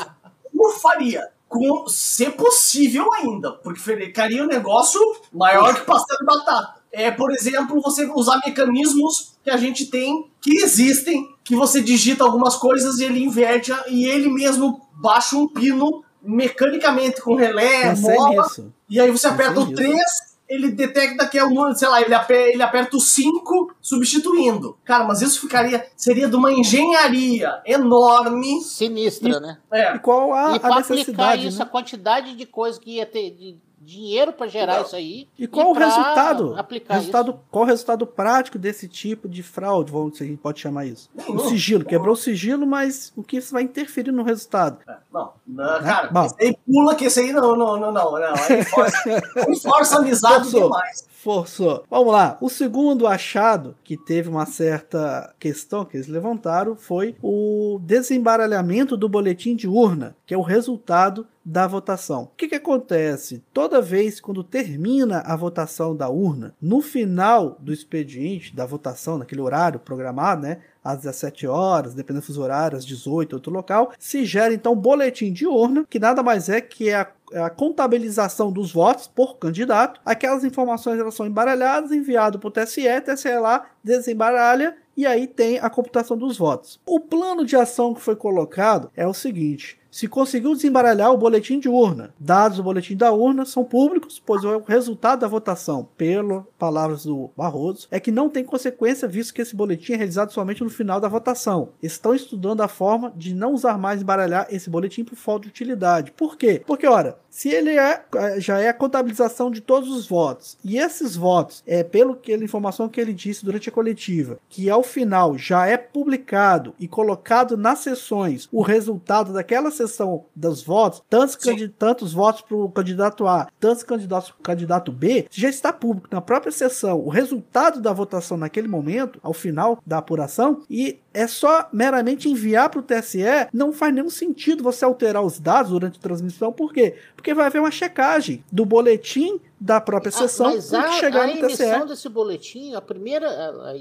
não faria com ser possível ainda, porque ficaria um negócio maior que pastel de batata. É, por exemplo, você usar mecanismos que a gente tem, que existem, que você digita algumas coisas e ele inverte e ele mesmo baixa um pino mecanicamente com relé, mola, e aí você aperta o 3 ele detecta que é um, sei lá, ele aperta, ele aperta o 5 substituindo. Cara, mas isso ficaria, seria de uma engenharia enorme. Sinistra, e, né? É. E qual a, e a necessidade, isso, né? a quantidade de coisa que ia ter, de, dinheiro para gerar isso aí. E qual e o resultado? Aplicar resultado isso. Qual o resultado prático desse tipo de fraude, vamos se a gente pode chamar isso? o sigilo, quebrou o sigilo, mas o que isso vai interferir no resultado? É, não, não né? cara, Bom. esse aí pula que esse aí não, não, não, não, não. Aí força, força amizade demais. Forçou. Vamos lá. O segundo achado que teve uma certa questão que eles levantaram foi o desembaralhamento do boletim de urna, que é o resultado da votação. O que, que acontece? Toda vez quando termina a votação da urna, no final do expediente da votação, naquele horário programado, né? Às 17 horas, dependendo dos horários, às 18, outro local, se gera então um boletim de urna, que nada mais é que a, a contabilização dos votos por candidato. Aquelas informações elas são embaralhadas, enviado para o TSE, TSE lá desembaralha e aí tem a computação dos votos. O plano de ação que foi colocado é o seguinte: se conseguiu desembaralhar o boletim de urna. Dados do boletim da urna são públicos, pois o resultado da votação, pelo palavras do Barroso, é que não tem consequência, visto que esse boletim é realizado somente no final da votação. Estão estudando a forma de não usar mais embaralhar esse boletim por falta de utilidade. Por quê? Porque, ora, se ele é, já é a contabilização de todos os votos, e esses votos, é pelo que a informação que ele disse durante a coletiva, que ao final já é publicado e colocado nas sessões o resultado daquela sessão dos votos, tantos, tantos votos para o candidato A, tantos candidatos para o candidato B, já está público na própria sessão o resultado da votação naquele momento, ao final da apuração, e é só meramente enviar para o TSE, não faz nenhum sentido você alterar os dados durante a transmissão, por quê? Porque vai haver uma checagem do boletim da própria ah, sessão mas a, chegar a no emissão desse boletim, a primeira,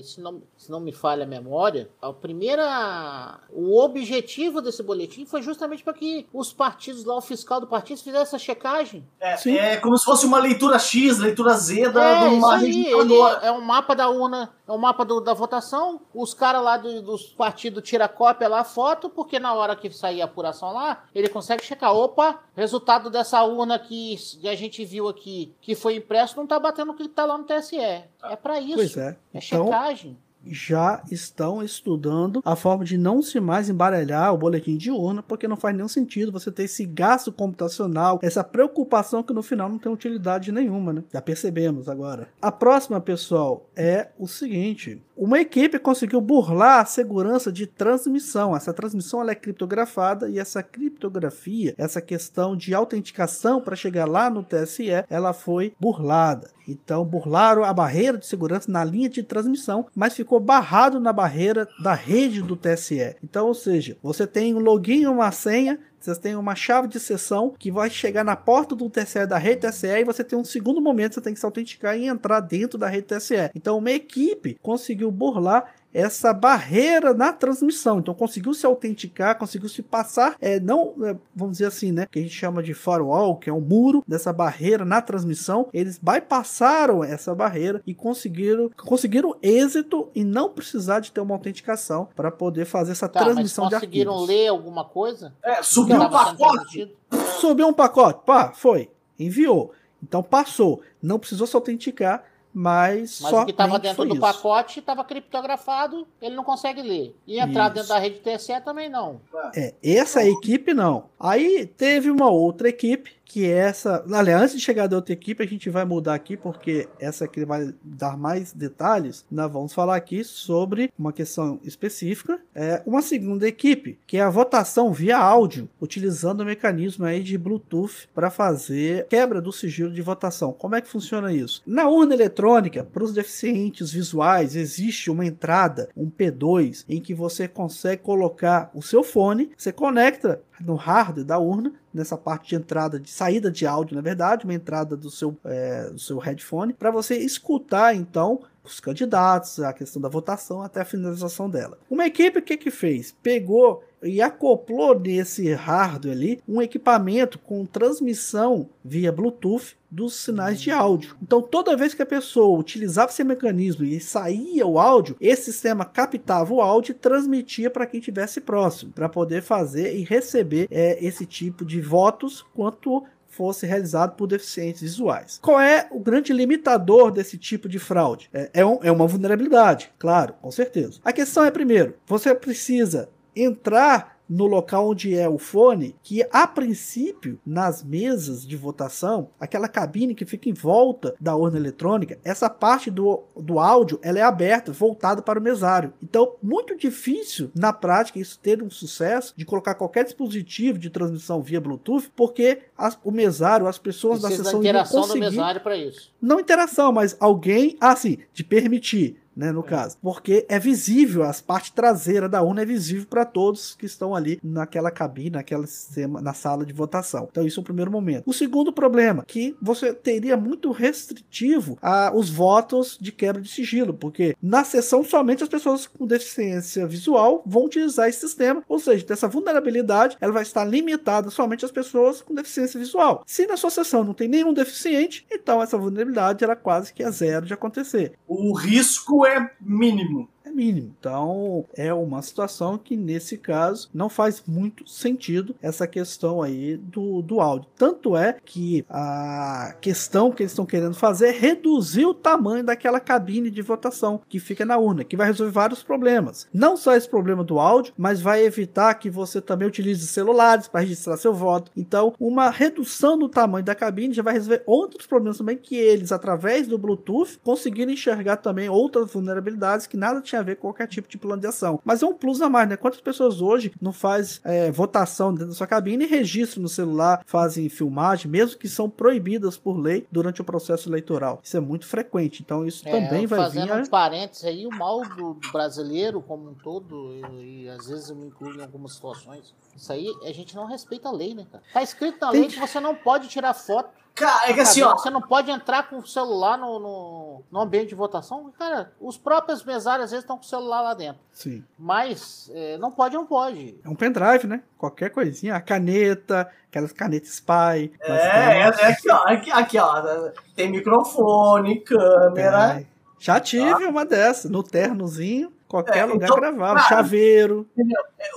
se não, se não me falha a memória, a primeira, o objetivo desse boletim foi justamente para que os partidos lá, o fiscal do partido fizesse a checagem. É, é como se fosse uma leitura X, leitura Z da é, uma isso aí, ele é, é um mapa da urna, é um mapa do, da votação, os caras lá do, dos partidos tiram cópia lá, foto, porque na hora que sair a apuração lá, ele consegue checar, opa, resultado dessa urna que a gente viu aqui, que foi impresso, não está batendo o que está lá no TSE. É para isso. Pois é. É então, checagem já estão estudando a forma de não se mais embaralhar o boletim de urna, porque não faz nenhum sentido você ter esse gasto computacional, essa preocupação que no final não tem utilidade nenhuma, né? Já percebemos agora. A próxima, pessoal, é o seguinte: uma equipe conseguiu burlar a segurança de transmissão. Essa transmissão ela é criptografada e essa criptografia, essa questão de autenticação para chegar lá no TSE, ela foi burlada. Então burlaram a barreira de segurança na linha de transmissão, mas ficou barrado na barreira da rede do TSE. Então, ou seja, você tem um login e uma senha vocês têm uma chave de sessão que vai chegar na porta do TSE da rede TSE e você tem um segundo momento você tem que se autenticar e entrar dentro da rede TSE. Então, uma equipe conseguiu burlar essa barreira na transmissão. Então conseguiu se autenticar, conseguiu se passar, é, não, é, vamos dizer assim, né, que a gente chama de firewall, que é um muro dessa barreira na transmissão. Eles bypassaram essa barreira e conseguiram, conseguiram êxito e não precisar de ter uma autenticação para poder fazer essa tá, transmissão mas conseguiram de ler alguma coisa? É, subiu um pacote. Subiu um pacote, pá, foi, enviou. Então passou, não precisou se autenticar mas, mas o que estava dentro do isso. pacote estava criptografado, ele não consegue ler. E entrar isso. dentro da rede TSE também não. É, essa equipe não. Aí teve uma outra equipe que essa. Aliás, antes de chegar da outra equipe, a gente vai mudar aqui, porque essa aqui vai dar mais detalhes. Nós vamos falar aqui sobre uma questão específica. É uma segunda equipe, que é a votação via áudio, utilizando o mecanismo aí de Bluetooth para fazer quebra do sigilo de votação. Como é que funciona isso? Na urna eletrônica, para os deficientes visuais, existe uma entrada, um P2, em que você consegue colocar o seu fone, você conecta no hardware da urna, nessa parte de entrada, de saída de áudio, na verdade, uma entrada do seu, é, do seu headphone, para você escutar então os candidatos, a questão da votação até a finalização dela. Uma equipe o que que fez? Pegou e acoplou nesse hardware ali um equipamento com transmissão via Bluetooth dos sinais de áudio. Então, toda vez que a pessoa utilizava esse mecanismo e saía o áudio, esse sistema captava o áudio e transmitia para quem estivesse próximo, para poder fazer e receber é, esse tipo de votos quanto fosse realizado por deficientes visuais. Qual é o grande limitador desse tipo de fraude? É, é, um, é uma vulnerabilidade, claro, com certeza. A questão é, primeiro, você precisa entrar no local onde é o fone, que a princípio, nas mesas de votação, aquela cabine que fica em volta da urna eletrônica, essa parte do, do áudio ela é aberta, voltada para o mesário. Então, muito difícil na prática isso ter um sucesso de colocar qualquer dispositivo de transmissão via Bluetooth, porque as, o mesário, as pessoas Precisa da sessão da interação do mesário para isso. Não interação, mas alguém, assim, de permitir né, no é. caso. Porque é visível, as parte traseira da urna é visível para todos que estão ali naquela cabine, naquela sistema, na sala de votação. Então isso é o primeiro momento. O segundo problema, que você teria muito restritivo a, os votos de quebra de sigilo, porque na sessão somente as pessoas com deficiência visual vão utilizar esse sistema, ou seja, essa vulnerabilidade ela vai estar limitada somente às pessoas com deficiência visual. Se na sua sessão não tem nenhum deficiente, então essa vulnerabilidade era quase que a zero de acontecer. O risco é mínimo. Mínimo. Então, é uma situação que, nesse caso, não faz muito sentido essa questão aí do, do áudio. Tanto é que a questão que eles estão querendo fazer é reduzir o tamanho daquela cabine de votação que fica na urna, que vai resolver vários problemas. Não só esse problema do áudio, mas vai evitar que você também utilize celulares para registrar seu voto. Então, uma redução do tamanho da cabine já vai resolver outros problemas também que eles, através do Bluetooth, conseguiram enxergar também outras vulnerabilidades que nada tinha ver qualquer tipo de plano de ação. Mas é um plus a mais, né? Quantas pessoas hoje não faz é, votação dentro da sua cabine e registram no celular, fazem filmagem, mesmo que são proibidas por lei durante o processo eleitoral. Isso é muito frequente. Então, isso É, também vai fazendo vir. um parênteses aí, o mal do, do brasileiro como um todo, e, e às vezes eu me incluo em algumas situações, isso aí a gente não respeita a lei, né, cara? Tá escrito na lei que você não pode tirar foto. Cara, é que assim, ó. Você não pode entrar com o celular no, no, no ambiente de votação. Cara, os próprios mesários às vezes estão com o celular lá dentro. Sim. Mas é, não pode, não pode. É um pendrive, né? Qualquer coisinha. A caneta, aquelas canetas spy. É, é, é aqui, ó, aqui, aqui, ó. Tem microfone, câmera. É. Já tive uma dessa, no ternozinho, qualquer É, lugar então, gravava. cara, Chaveiro.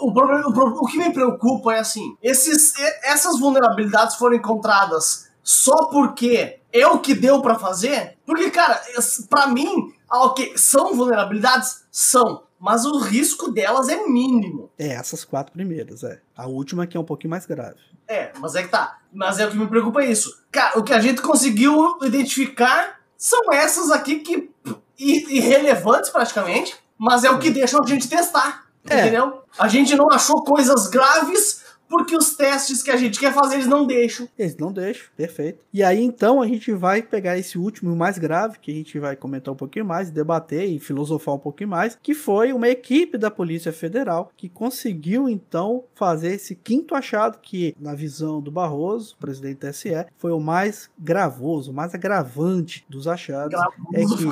O, problema, o, o que me preocupa é assim: esses, essas vulnerabilidades foram encontradas só porque é o que deu pra fazer? Porque, cara, pra mim, ah, ok, são vulnerabilidades? São. Mas o risco delas é mínimo. É, essas quatro primeiras, é. A última que é um pouquinho mais grave. É, mas é que tá. Mas é o que me preocupa é isso. Cara, o que a gente conseguiu identificar são essas aqui que. irrelevantes praticamente, mas é o que deixam a gente testar. É. Entendeu? A gente não achou coisas graves porque os testes que a gente quer fazer eles não deixam. Eles não deixam, perfeito. E aí então a gente vai pegar esse último e o mais grave, que a gente vai comentar um pouquinho mais, debater e filosofar um pouquinho mais, que foi uma equipe da Polícia Federal que conseguiu então fazer esse quinto achado, que na visão do Barroso, presidente do TSE, foi o mais gravoso, o mais agravante dos achados. É que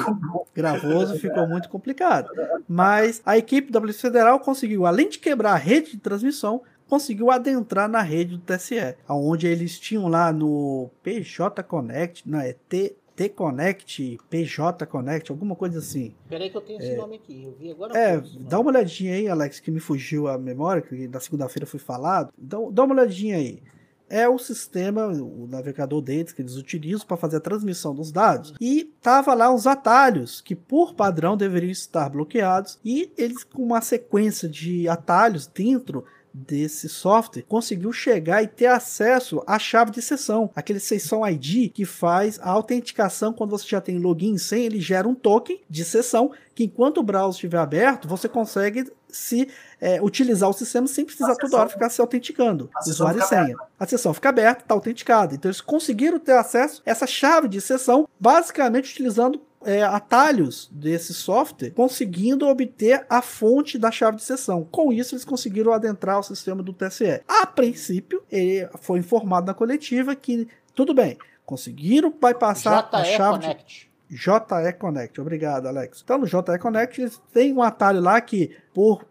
gravoso ficou muito complicado. Mas a equipe da Polícia Federal conseguiu, além de quebrar a rede de transmissão, conseguiu adentrar na rede do TSE, onde eles tinham lá no PJ Connect, não é T T Connect, PJ Connect, alguma coisa assim. Peraí que eu tenho esse nome aqui. Eu vi agora. É, pouco dá uma olhadinha aí, Alex, que me fugiu a memória, que na segunda-feira foi falado. Então, dá uma olhadinha aí. É o sistema, o navegador deles que eles utilizam para fazer a transmissão dos dados. E tava lá uns atalhos que, por padrão, deveriam estar bloqueados. E eles, com uma sequência de atalhos dentro desse software, conseguiu chegar e ter acesso à chave de sessão, aquele sessão ID que faz a autenticação quando você já tem login e senha, ele gera um token de sessão que enquanto o browser estiver aberto, você consegue se é, utilizar o sistema sem precisar toda hora ficar se autenticando, usuário e senha. A sessão fica aberta, está autenticada. Então eles conseguiram ter acesso a essa chave de sessão, basicamente utilizando é, atalhos desse software, conseguindo obter a fonte da chave de sessão. Com isso, eles conseguiram adentrar o sistema do TSE. A princípio, ele foi informado na coletiva que, tudo bem, conseguiram bypassar a chave de... Connect. JE Connect, obrigado, Alex. Então, no JE Connect, eles têm um atalho lá que, por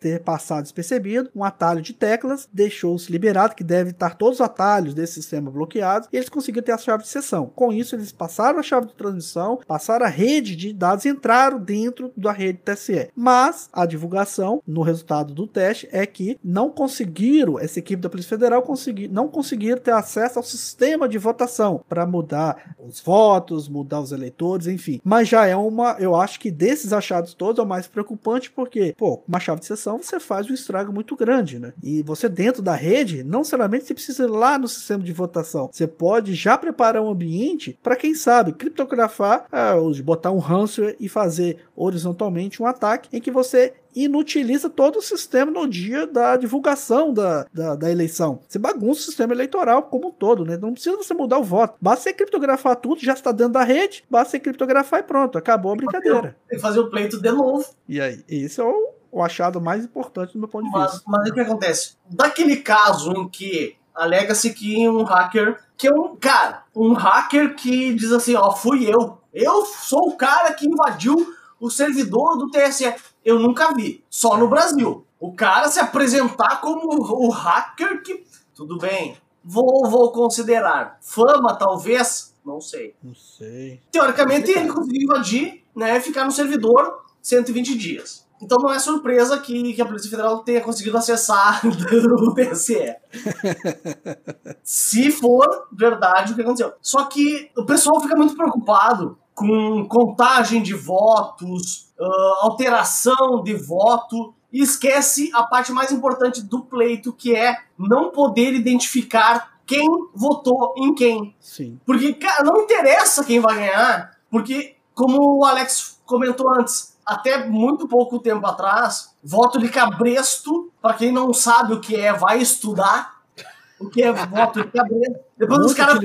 ter passado despercebido, um atalho de teclas deixou-se liberado, que deve estar todos os atalhos desse sistema bloqueados, e eles conseguiram ter a chave de sessão. Com isso, eles passaram a chave de transmissão, passaram a rede de dados e entraram dentro da rede TSE. Mas a divulgação no resultado do teste é que não conseguiram, essa equipe da Polícia Federal consegui, não conseguiram ter acesso ao sistema de votação para mudar os votos, mudar os eleitores, enfim. Mas já é uma, eu acho que desses achados todos é o mais preocupante porque, pô, uma chave de sessão você faz um estrago muito grande, né? E você dentro da rede, não necessariamente você precisa ir lá no sistema de votação. Você pode já preparar um ambiente para quem sabe criptografar, ah, botar um ransomware e fazer horizontalmente um ataque em que você inutiliza todo o sistema no dia da divulgação da, da, da eleição. Você bagunça o sistema eleitoral como um todo, né? Não precisa você mudar o voto. Basta você criptografar tudo, já está dentro da rede, basta você criptografar e pronto, acabou a brincadeira. Tem que fazer o pleito de novo. E aí, esse é o, o achado mais importante do meu ponto de Mas, vista. mas o que acontece? Daquele caso em que alega-se que um hacker, que é um cara, um hacker que diz assim, ó, fui eu. Eu sou o cara que invadiu o servidor do TSE. Eu nunca vi, só no Brasil. O cara se apresentar como o hacker que. Tudo bem, vou, vou considerar. Fama, talvez? Não sei. Não sei. Teoricamente, ele conseguiu invadir, né? Ficar no servidor 120 dias. Então não é surpresa que, que a Polícia Federal tenha conseguido acessar o TSE. Se for verdade o que aconteceu. Só que o pessoal fica muito preocupado com contagem de votos, uh, alteração de voto, e esquece a parte mais importante do pleito, que é não poder identificar quem votou em quem. Sim. Porque, cara, não interessa quem vai ganhar, porque, como o Alex comentou antes, até muito pouco tempo atrás, voto de cabresto, para quem não sabe o que é, vai estudar o que é voto de cabresto. Depois Muito os caras.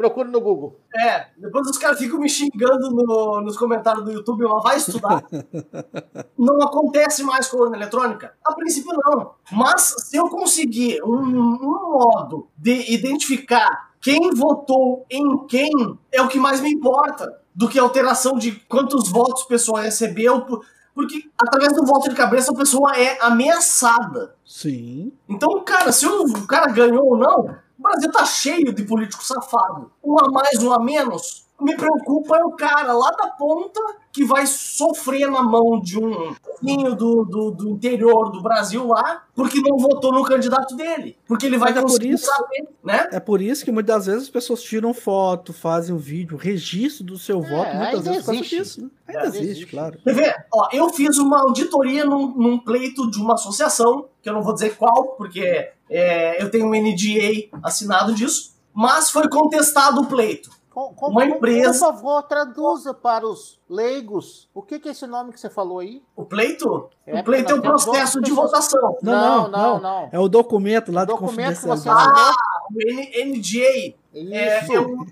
Procura no, Google. é, depois os caras ficam me xingando no- nos comentários do YouTube, mas vai estudar. não acontece mais com urna eletrônica? A princípio não. Mas se eu conseguir um, um modo de identificar quem votou em quem, é o que mais me importa do que a alteração de quantos votos a pessoa recebeu. por- Porque através do voto de cabeça a pessoa é ameaçada. Sim. Então, cara, se o cara ganhou ou não, o Brasil tá cheio de político safado. Um a mais, um a menos. Me preocupa é o cara lá da ponta que vai sofrer na mão de um vinho do, do, do interior do Brasil lá, porque não votou no candidato dele. Porque ele vai Mas é por conseguir isso- saber, né? É por isso que muitas vezes as pessoas tiram foto, fazem um vídeo, registro do seu voto, muitas vezes por causa existe. disso. Né? Ainda Ainda existe, existe. claro. Quer ver? Ó, eu fiz uma auditoria num, num pleito de uma associação, que eu não vou dizer qual, porque é, eu tenho um NDA assinado disso, mas foi contestado o pleito. Com, com, Uma empresa- Por favor, traduza para os leigos. O que, que é esse nome que você falou aí? O pleito? É, o pleito é temos processo de votação. Não, Não, não, não, não. É o documento lá O de documento que você assinou. O N- NDA é, Isso. é um,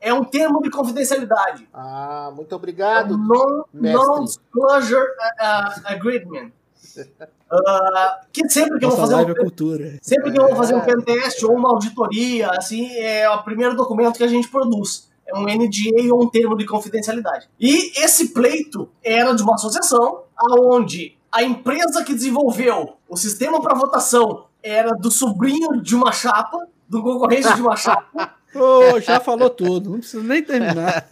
é um termo de confidencialidade. Ah, muito É obrigado. Non- mestre. Non-disclosure uh, uh, Agreement. Uh, que sempre que eu vou fazer um live é cultura. Sempre que eu vou fazer um É. pentest ou uma auditoria, assim, é o primeiro documento que a gente produz. É um NDA ou um termo de confidencialidade. E esse pleito era de uma associação onde a empresa que desenvolveu o sistema para votação era do sobrinho de uma chapa, do concorrente de uma chapa. Ô, já falou tudo, não precisa nem terminar.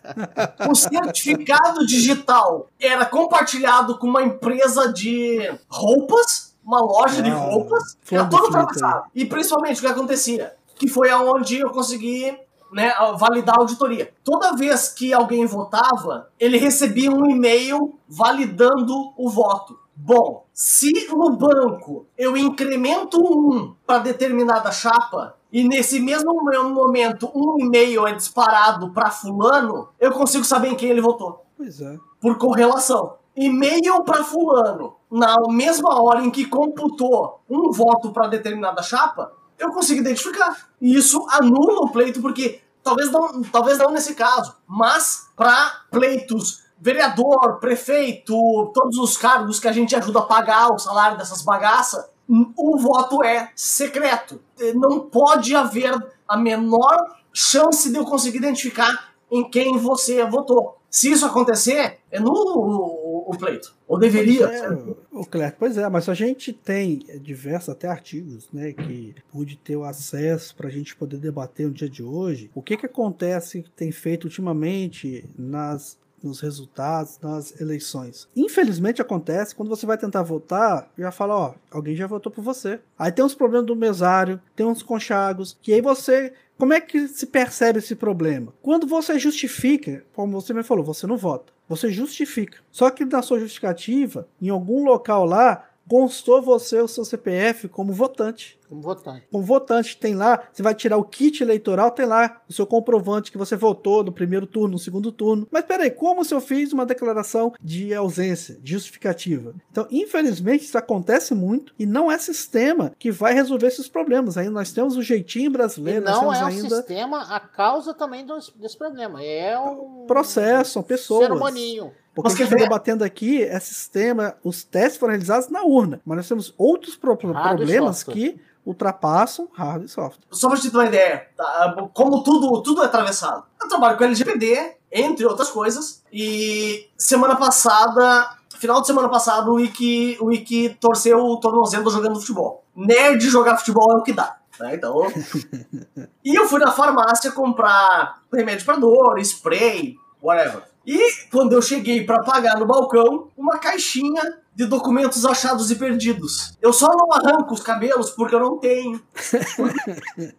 O certificado digital era compartilhado com uma empresa de roupas, uma loja de Ah, roupas, flor era do todo ultrapassado. E principalmente o que acontecia? Que foi aonde eu consegui né, validar a auditoria. Toda vez que alguém votava, ele recebia um e-mail validando o voto. Bom, se no banco eu incremento um para determinada chapa e nesse mesmo momento um e-mail é disparado para fulano, eu consigo saber em quem ele votou Pois é. por correlação. E-mail para fulano, na mesma hora em que computou um voto para determinada chapa, eu consigo identificar. E isso anula o pleito, porque talvez não, talvez não nesse caso, mas para pleitos vereador, prefeito, todos os cargos que a gente ajuda a pagar o salário dessas bagaças, o voto é secreto. Não pode haver a menor chance de eu conseguir identificar em quem você votou. Se isso acontecer, é nulo o, pleito. Ou deveria. É, o Clerc, pois é, mas a gente tem diversos até artigos, né, que pude ter o acesso para a gente poder debater no dia de hoje. O que que acontece, que tem feito ultimamente nas nos resultados nas eleições. Infelizmente acontece quando você vai tentar votar, já fala, ó, alguém já votou por você. Aí tem uns problemas do mesário, tem uns conchagos, que aí você como é que se percebe esse problema? Quando você justifica, como você me falou, você não vota. Você justifica. Só que na sua justificativa, em algum local lá, constou você o seu CPF como votante. Como votante. Como votante, tem lá, você vai tirar o kit eleitoral, tem lá o seu comprovante que você votou no primeiro turno, no segundo turno. Mas peraí, como se eu fiz uma declaração de ausência, de justificativa? Então, infelizmente, isso acontece muito e não é sistema que vai resolver esses problemas. Ainda nós temos o jeitinho E brasileiro, nós não temos é o ainda sistema a causa também dos- desse problema. É um processo, pessoas. ser humaninho. Porque Mas a gente está debatendo aqui é sistema, os testes foram realizados na urna, mas nós temos outros pro- problemas que ultrapassam hardware e software. Só pra te ter uma ideia, tá? como tudo, tudo é atravessado. Eu trabalho com LGPD, entre outras coisas, e semana passada, final de semana passada, o Wiki, o Wiki torceu o tornozelo jogando futebol. Nerd jogar futebol é o que dá. Né? Então. e eu fui na farmácia comprar remédio pra dor, spray, whatever. E quando eu cheguei para pagar no balcão, uma caixinha de documentos achados e perdidos. Eu só não arranco os cabelos porque eu não tenho.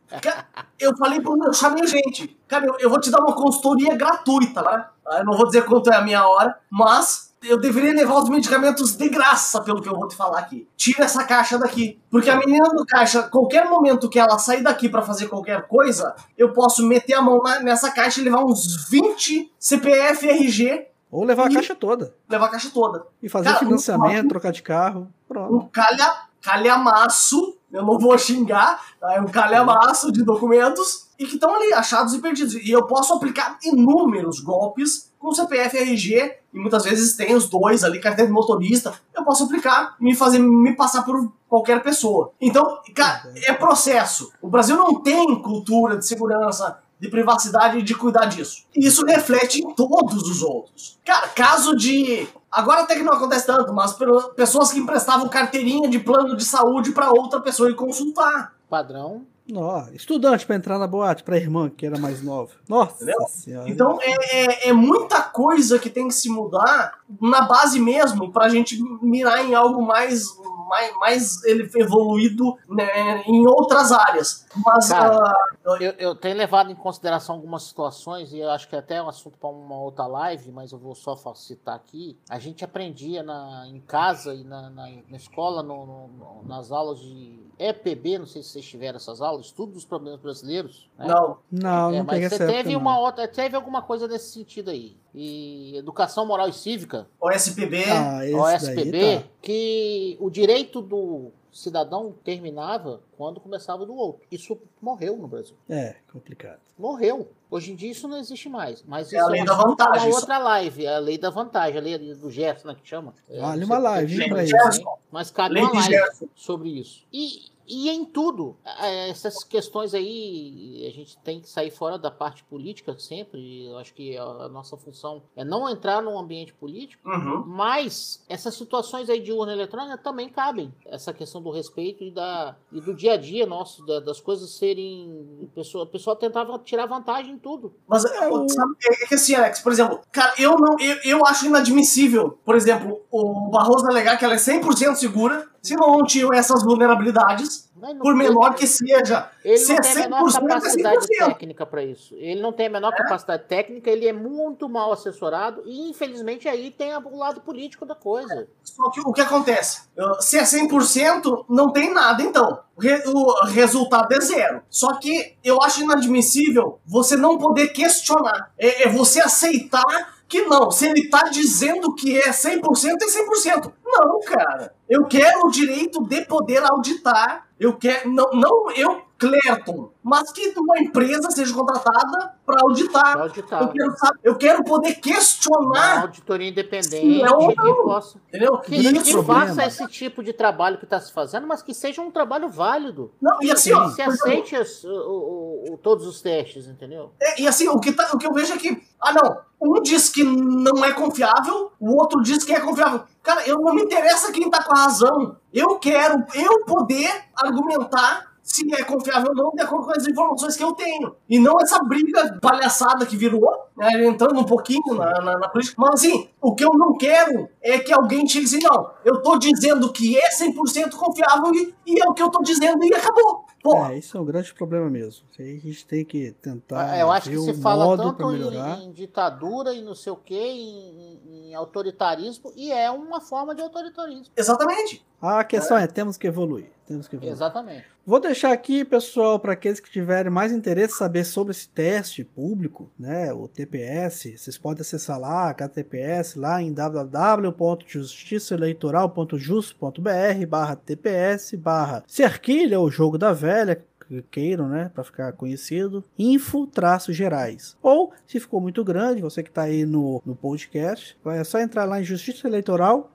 eu falei pro eu chamei gente. Cara, eu, eu vou te dar uma consultoria gratuita, né? Eu não vou dizer quanto é a minha hora, mas eu deveria levar os medicamentos de graça, pelo que eu vou te falar aqui. Tira essa caixa daqui. Porque a menina do caixa, qualquer momento que ela sair daqui para fazer qualquer coisa, eu posso meter a mão nessa caixa e levar uns 20 CPF RG. Ou levar a caixa toda. Levar a caixa toda. E fazer Cara, financiamento, um, trocar de carro. Pronto. Um calha, calhamaço, eu não vou xingar, tá? é um calhamaço de documentos e que estão ali achados e perdidos. E eu posso aplicar inúmeros golpes com CPF RG, e muitas vezes tem os dois ali, carteira de motorista, eu posso aplicar e me fazer me passar por qualquer pessoa. Então, cara, é processo. O Brasil não tem cultura de segurança, de privacidade e de cuidar disso. E isso reflete em todos os outros. Cara, caso de. Agora até que não acontece tanto, mas pessoas que emprestavam carteirinha de plano de saúde para outra pessoa e consultar. Padrão Ó, estudante para entrar na boate, para irmã que era mais nova. Nossa senhora. Então é, é, é, muita coisa que tem que se mudar na base mesmo para a gente mirar em algo mais mais, mais ele evoluído né, em outras áreas. Mas Cara, uh, eu, eu, tenho levado em consideração algumas situações, e eu acho que é até um assunto para uma outra live, mas eu vou só citar aqui. A gente aprendia na, em casa e na, na, na escola, no, no, nas aulas de EPB, não sei se vocês tiveram essas aulas, estudo dos problemas brasileiros. Né? Não. Não, é, não mas você teve uma outra, teve alguma coisa nesse sentido aí. E educação moral e cívica. OSPB. Ah, OSPB, tá. que o direito do cidadão terminava quando começava do outro. Isso morreu no Brasil. É, complicado. Morreu. Hoje em dia isso não existe mais. Mas isso é a lei da vantagem. uma outra live, é a lei da vantagem, a lei do Gerson, né, que chama. Vale é, uma live, isso. Mas cabe uma live sobre isso. E e em tudo. É, essas questões aí, a gente tem que sair fora da parte política sempre. Eu acho que a nossa função é não entrar num ambiente político, uhum. mas essas situações aí de urna eletrônica também cabem. Essa questão do respeito e, da, e do dia a dia nosso, da, das coisas serem. O pessoal, o pessoal tentava tirar vantagem em tudo. Mas é, sabe, é que assim, Alex, por exemplo, cara, eu não. Eu, eu acho inadmissível, por exemplo, o Barroso alegar que ela é 100% segura se não tinham essas vulnerabilidades, por menor que seja, ele não tem a menor capacidade é técnica para isso. Ele não tem a menor é? capacidade técnica, ele é muito mal assessorado e, infelizmente, aí tem o lado político da coisa. Só que o que acontece? Se é 100%, não tem nada, então. O resultado é zero. Só que eu acho inadmissível você não poder questionar. É, é você aceitar que não. Se ele tá dizendo que é 100%, é 100%. Não, cara. Eu quero o direito de poder auditar. Eu quero. Não, não eu, Clerton, mas que uma empresa seja contratada para auditar. auditar. Eu, quero saber, eu quero poder questionar. Uma auditoria independente é que possa. Entendeu? Que, que faça esse tipo de trabalho que está se fazendo, mas que seja um trabalho válido. Não, e assim, ó, se aceite os, o, o, todos os testes, entendeu? É, e assim, o que, tá, o que eu vejo é que. Ah, não. Um diz que não é confiável, o outro diz que é confiável. Cara, eu não me interessa quem tá com a razão. Eu quero eu poder argumentar se é confiável ou não, de acordo com as informações que eu tenho. E não essa briga palhaçada que virou, né, entrando um pouquinho na, na, na, política. Mas assim, o que eu não quero é que alguém chegue assim, não, eu tô dizendo que é 100% confiável e, e é o que eu tô dizendo e acabou. Porra. É, isso é um grande problema mesmo. Aí a gente tem que tentar. É, eu acho que se fala tanto em, em, ditadura e não sei o que, em, em, autoritarismo, e é uma forma de autoritarismo. Exatamente. A questão é, é temos que evoluir. Temos que evoluir. Exatamente. Vou deixar aqui, pessoal, para aqueles que tiverem mais interesse em saber sobre esse teste público, né, o TPS, vocês podem acessar lá, KTPS, lá em www.justiçaeleitoral.jus.br barra TPS barra Cerquilha, o jogo da velha, queiram, né, para ficar conhecido, info-gerais. Ou, se ficou muito grande, você que está aí no, no podcast, é só entrar lá em Justiça Eleitoral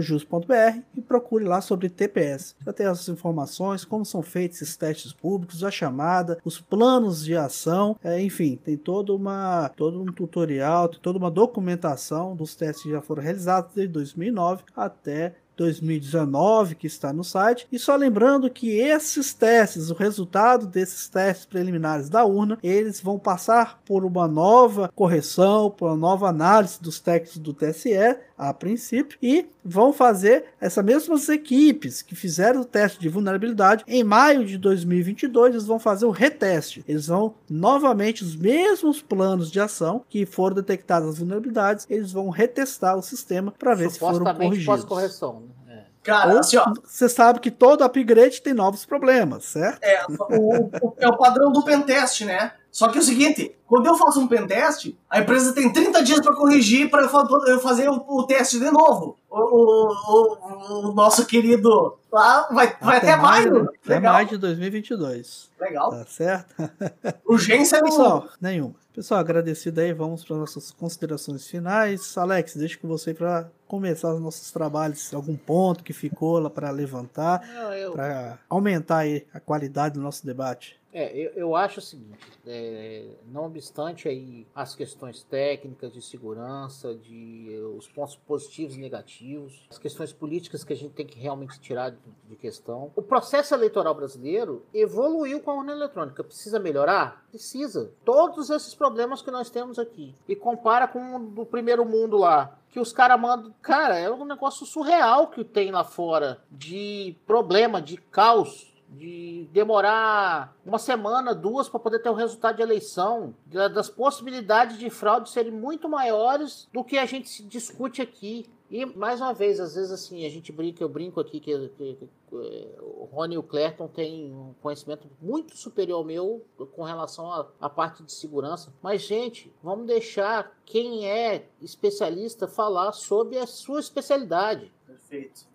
.jus.br e procure lá sobre TPS. Já tem as informações, como são feitos esses testes públicos, a chamada, os planos de ação, é, enfim, tem toda uma, todo um tutorial, toda uma documentação dos testes que já foram realizados desde 2009 até 2019 que está no site. E só lembrando que esses testes, o resultado desses testes preliminares da urna, eles vão passar por uma nova correção, por uma nova análise dos textos do TSE a princípio e vão fazer essas mesmas equipes que fizeram o teste de vulnerabilidade em maio de 2022, eles vão fazer o reteste. Eles vão novamente os mesmos planos de ação que foram detectadas as vulnerabilidades, eles vão retestar o sistema para ver se foram corrigidos. pós-correção. Né? É. Cara, assim, ó. Você sabe que todo upgrade tem novos problemas, certo? É, o, o, é o padrão do pentest, né? Só que é o seguinte, quando eu faço um pentest, a empresa tem 30 dias para corrigir para eu fazer o, o, teste de novo. O, o, o nosso querido lá vai, vai até, até maio. Né? Até maio de 2022. Legal. Tá certo? Urgência Pessoal, nenhuma. Pessoal, agradecido aí. Vamos para nossas considerações finais. Alex, deixo com você para começar os nossos trabalhos. Algum ponto que ficou lá para levantar, eu... para aumentar aí a qualidade do nosso debate. É, eu, eu acho o seguinte, é, não obstante aí as questões técnicas de segurança, de os pontos positivos e negativos, as questões políticas que a gente tem que realmente tirar de, de questão, o processo eleitoral brasileiro evoluiu com a urna eletrônica. Precisa melhorar? Precisa. Todos esses problemas que nós temos aqui. E compara com o do primeiro mundo lá, que os caras mandam. Cara, é um negócio surreal que tem lá fora de problema, de caos de demorar uma semana, duas para poder ter o resultado de eleição, das possibilidades de fraude serem muito maiores do que a gente discute aqui. E mais uma vez, às vezes assim, a gente brinca, eu brinco aqui que, que, que o Rony e o Clerton têm um conhecimento muito superior ao meu com relação à parte de segurança. Mas, gente, vamos deixar quem é especialista falar sobre a sua especialidade. Perfeito.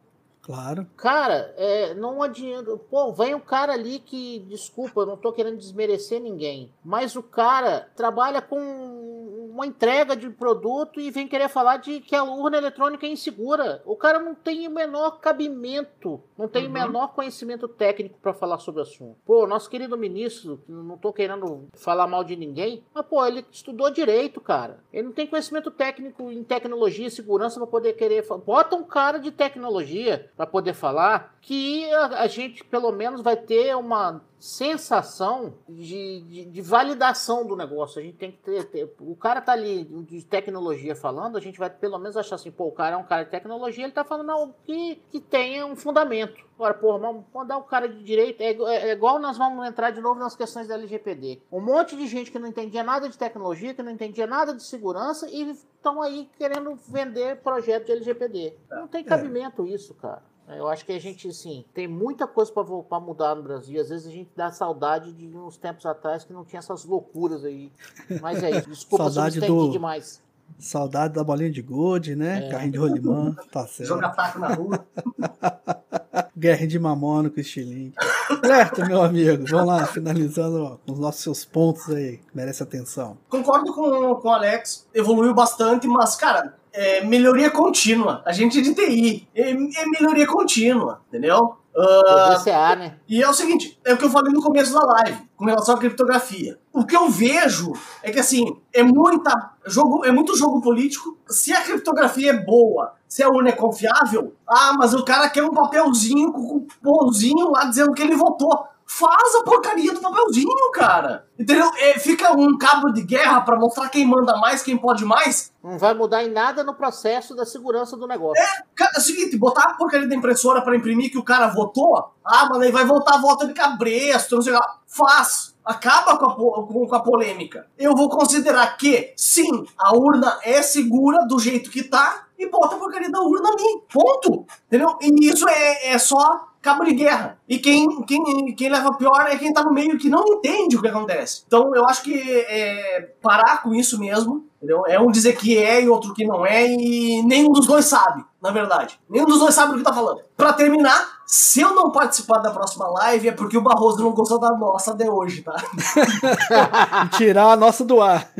Claro. Cara, é, não adianta. Pô, vem um cara ali que, desculpa, eu não tô querendo desmerecer ninguém, mas o cara trabalha com uma entrega de produto e vem querer falar de que a urna eletrônica é insegura. O cara não tem o menor cabimento, não tem uhum. o menor conhecimento técnico para falar sobre o assunto. Pô, nosso querido ministro, não tô querendo falar mal de ninguém, mas pô, ele estudou direito, cara. Ele não tem conhecimento técnico em tecnologia e segurança para poder querer. Bota um cara de tecnologia para poder falar que a, a gente pelo menos vai ter uma sensação de, de, de, validação do negócio. A gente tem que ter, ter, O cara tá ali de tecnologia falando, a gente vai pelo menos achar assim, pô, o cara é um cara de tecnologia, ele tá falando algo que, que tenha um fundamento. Agora, pô, vamos mandar o cara de direito. É, é, é, igual nós vamos entrar de novo nas questões da LGPD. Um monte de gente que não entendia nada de tecnologia, que não entendia nada de segurança e estão aí querendo vender projeto de LGPD. Não tem é. cabimento isso, cara. Eu acho que a gente, assim, tem muita coisa para mudar no Brasil. Às vezes a gente dá saudade de uns tempos atrás que não tinha essas loucuras aí. Mas é isso. Desculpa saudade eu do... demais. Saudade da bolinha de gude, né? É. Carrinho de rolimã, tá certo. Joga taco na rua. Guerra de mamona com estilingue. Certo, meu amigo. Vamos lá, finalizando com os nossos seus pontos aí. Merece atenção. Concordo com, com o Alex. Evoluiu bastante, mas, cara, é melhoria contínua. A gente é de TI. É, é melhoria contínua, entendeu? Uh, né? E é o seguinte, é o que eu falei no começo da live, com relação à criptografia. O que eu vejo é que assim, é muita jogo, é muito jogo político. Se a criptografia é boa, se a urna é confiável, ah, mas o cara quer um papelzinho com um pãozinho lá dizendo que ele votou. Faz a porcaria do papelzinho, cara. Entendeu? É, fica um cabo de guerra para mostrar quem manda mais, quem pode mais. Não vai mudar em nada no processo da segurança do negócio. É, cara, é o seguinte, botar a porcaria da impressora para imprimir que o cara votou, ah, mas aí vai voltar a volta de cabresto, não sei lá. Faz. Acaba com a, com, a polêmica. Eu vou considerar que, sim, a urna é segura do jeito que tá e bota a porcaria da urna ali. Ponto. Entendeu? E isso é, é só cabo de guerra. E quem, quem, quem leva pior é quem tá no meio que não entende o que acontece. Então eu acho que é parar com isso mesmo. Entendeu? É um dizer que é e outro que não é, e nenhum dos dois sabe, na verdade. Nenhum dos dois sabe o que tá falando. Para terminar, se eu não participar da próxima live é porque o Barroso não gostou da nossa de hoje, tá? Tirar a nossa do ar.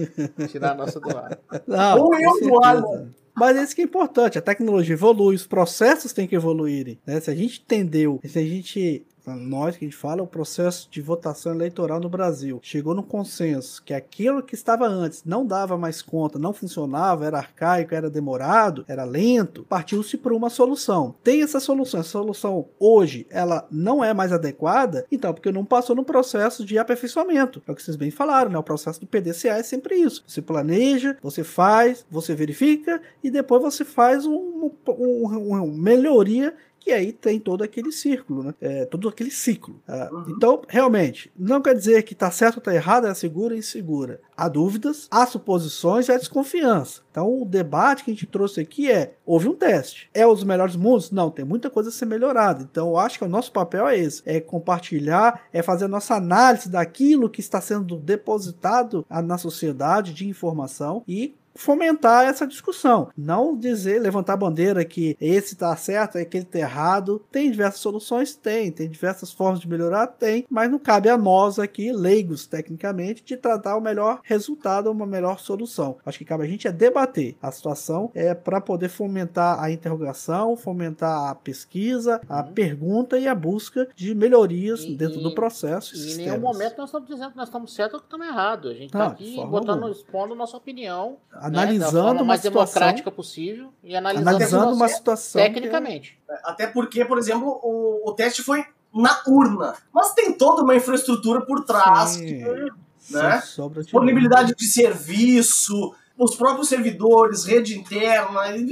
Tirar a nossa do ar. Não, Ou eu do ar, mano. Mas isso que é importante, a tecnologia evolui, os processos têm que evoluírem. Né? Se a gente entendeu, se a gente nós que a gente fala, o processo de votação eleitoral no Brasil chegou no consenso que aquilo que estava antes não dava mais conta, não funcionava, era arcaico, era demorado, era lento, partiu-se para uma solução. Tem essa solução, essa solução hoje ela não é mais adequada, então porque não passou no processo de aperfeiçoamento. É o que vocês bem falaram, né? O processo do PDCA é sempre isso. Você planeja, você faz, você verifica e depois você faz um, um, uma melhoria e aí tem todo aquele círculo, né? É, todo aquele ciclo. Ah, uhum. Então, realmente, não quer dizer que está certo ou está errado, é segura e insegura. Há dúvidas, há suposições e há desconfiança. Então, o debate que a gente trouxe aqui é: houve um teste. É os melhores mundos? Não, tem muita coisa a ser melhorada. Então, eu acho que o nosso papel é esse: é compartilhar, é fazer a nossa análise daquilo que está sendo depositado na sociedade de informação e fomentar essa discussão. Não dizer, levantar a bandeira que esse está certo, aquele está errado. Tem diversas soluções? Tem. Tem diversas formas de melhorar? Tem. Mas não cabe a nós aqui, leigos tecnicamente, de tratar o melhor resultado, uma melhor solução. Acho que cabe a gente é debater a situação é para poder fomentar a interrogação, fomentar a pesquisa, a uhum. pergunta e a busca de melhorias e, dentro e, do processo. E em nenhum momento nós estamos dizendo que nós estamos certos ou que estamos errados. A gente está aqui botando, expondo nossa opinião analisando né, mais situação, democrática possível e analisando, analisando uma situação tecnicamente. É... Até porque, por exemplo, o, o teste foi na urna, mas tem toda uma infraestrutura por trás, Sim. que, né? disponibilidade de serviço, os próprios servidores, rede interna. E,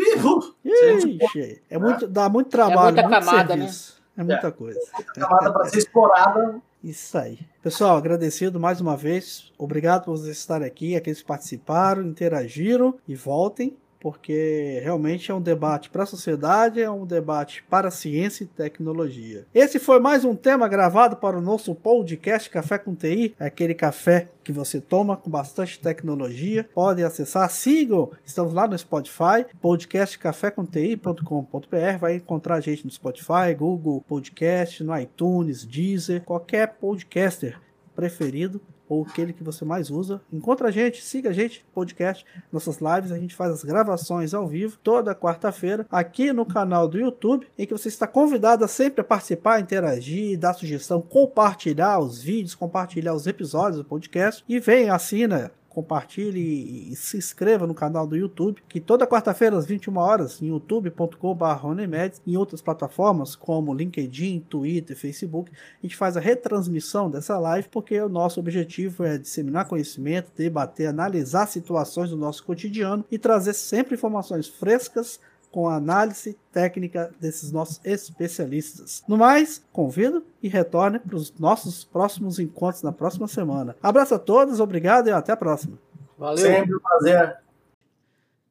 Ixi, é muito, dá muito trabalho, é muita muito camada, né? serviço. né? É muita é, coisa. Muita camada para ser explorada. Isso aí. Pessoal, agradecido mais uma vez. Obrigado por vocês estarem aqui, aqueles que participaram, interagiram e voltem porque realmente é um debate para a sociedade, é um debate para ciência e tecnologia. Esse foi mais um tema gravado para o nosso podcast Café com TI, aquele café que você toma com bastante tecnologia. Podem acessar, sigam, estamos lá no Spotify, podcast cafécomti.com.br, vai encontrar a gente no Spotify, Google Podcast, no iTunes, Deezer, qualquer podcaster preferido ou aquele que você mais usa. Encontra a gente, siga a gente, podcast, nossas lives, a gente faz as gravações ao vivo toda quarta-feira aqui no canal do YouTube, em que você está convidado a sempre a participar, interagir, dar sugestão, compartilhar os vídeos, compartilhar os episódios do podcast. E vem, assina compartilhe e se inscreva no canal do YouTube, que toda quarta-feira às 21 horas em youtube.com.br em outras plataformas como LinkedIn, Twitter, Facebook, a gente faz a retransmissão dessa live porque o nosso objetivo é disseminar conhecimento, debater, analisar situações do nosso cotidiano e trazer sempre informações frescas com a análise técnica desses nossos especialistas. No mais, convido e retorne para os nossos próximos encontros na próxima semana. Abraço a todos, obrigado e até a próxima. Valeu. Sempre um prazer.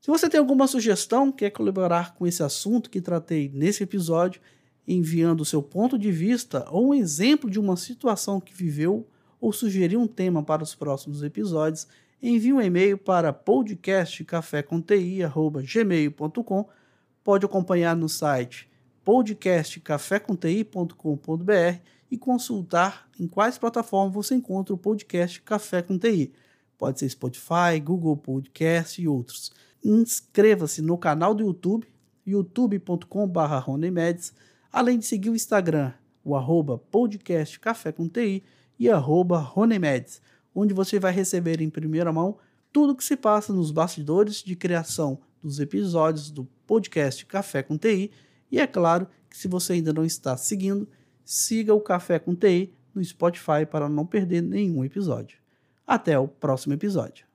Se você tem alguma sugestão, quer colaborar com esse assunto que tratei nesse episódio, enviando o seu ponto de vista ou um exemplo de uma situação que viveu ou sugerir um tema para os próximos episódios, envie um e-mail para podcastcaféconti.gmail.com pode acompanhar no site podcastcaféconti.com.br e consultar em quais plataformas você encontra o podcast Café com TI. Pode ser Spotify, Google Podcast e outros. Inscreva-se no canal do YouTube, youtube.com.br além de seguir o Instagram, o arroba e arroba Ronemedes, onde você vai receber em primeira mão tudo o que se passa nos bastidores de criação dos episódios do podcast Café com TI. E é claro que se você ainda não está seguindo, siga o Café com TI no Spotify para não perder nenhum episódio. Até o próximo episódio.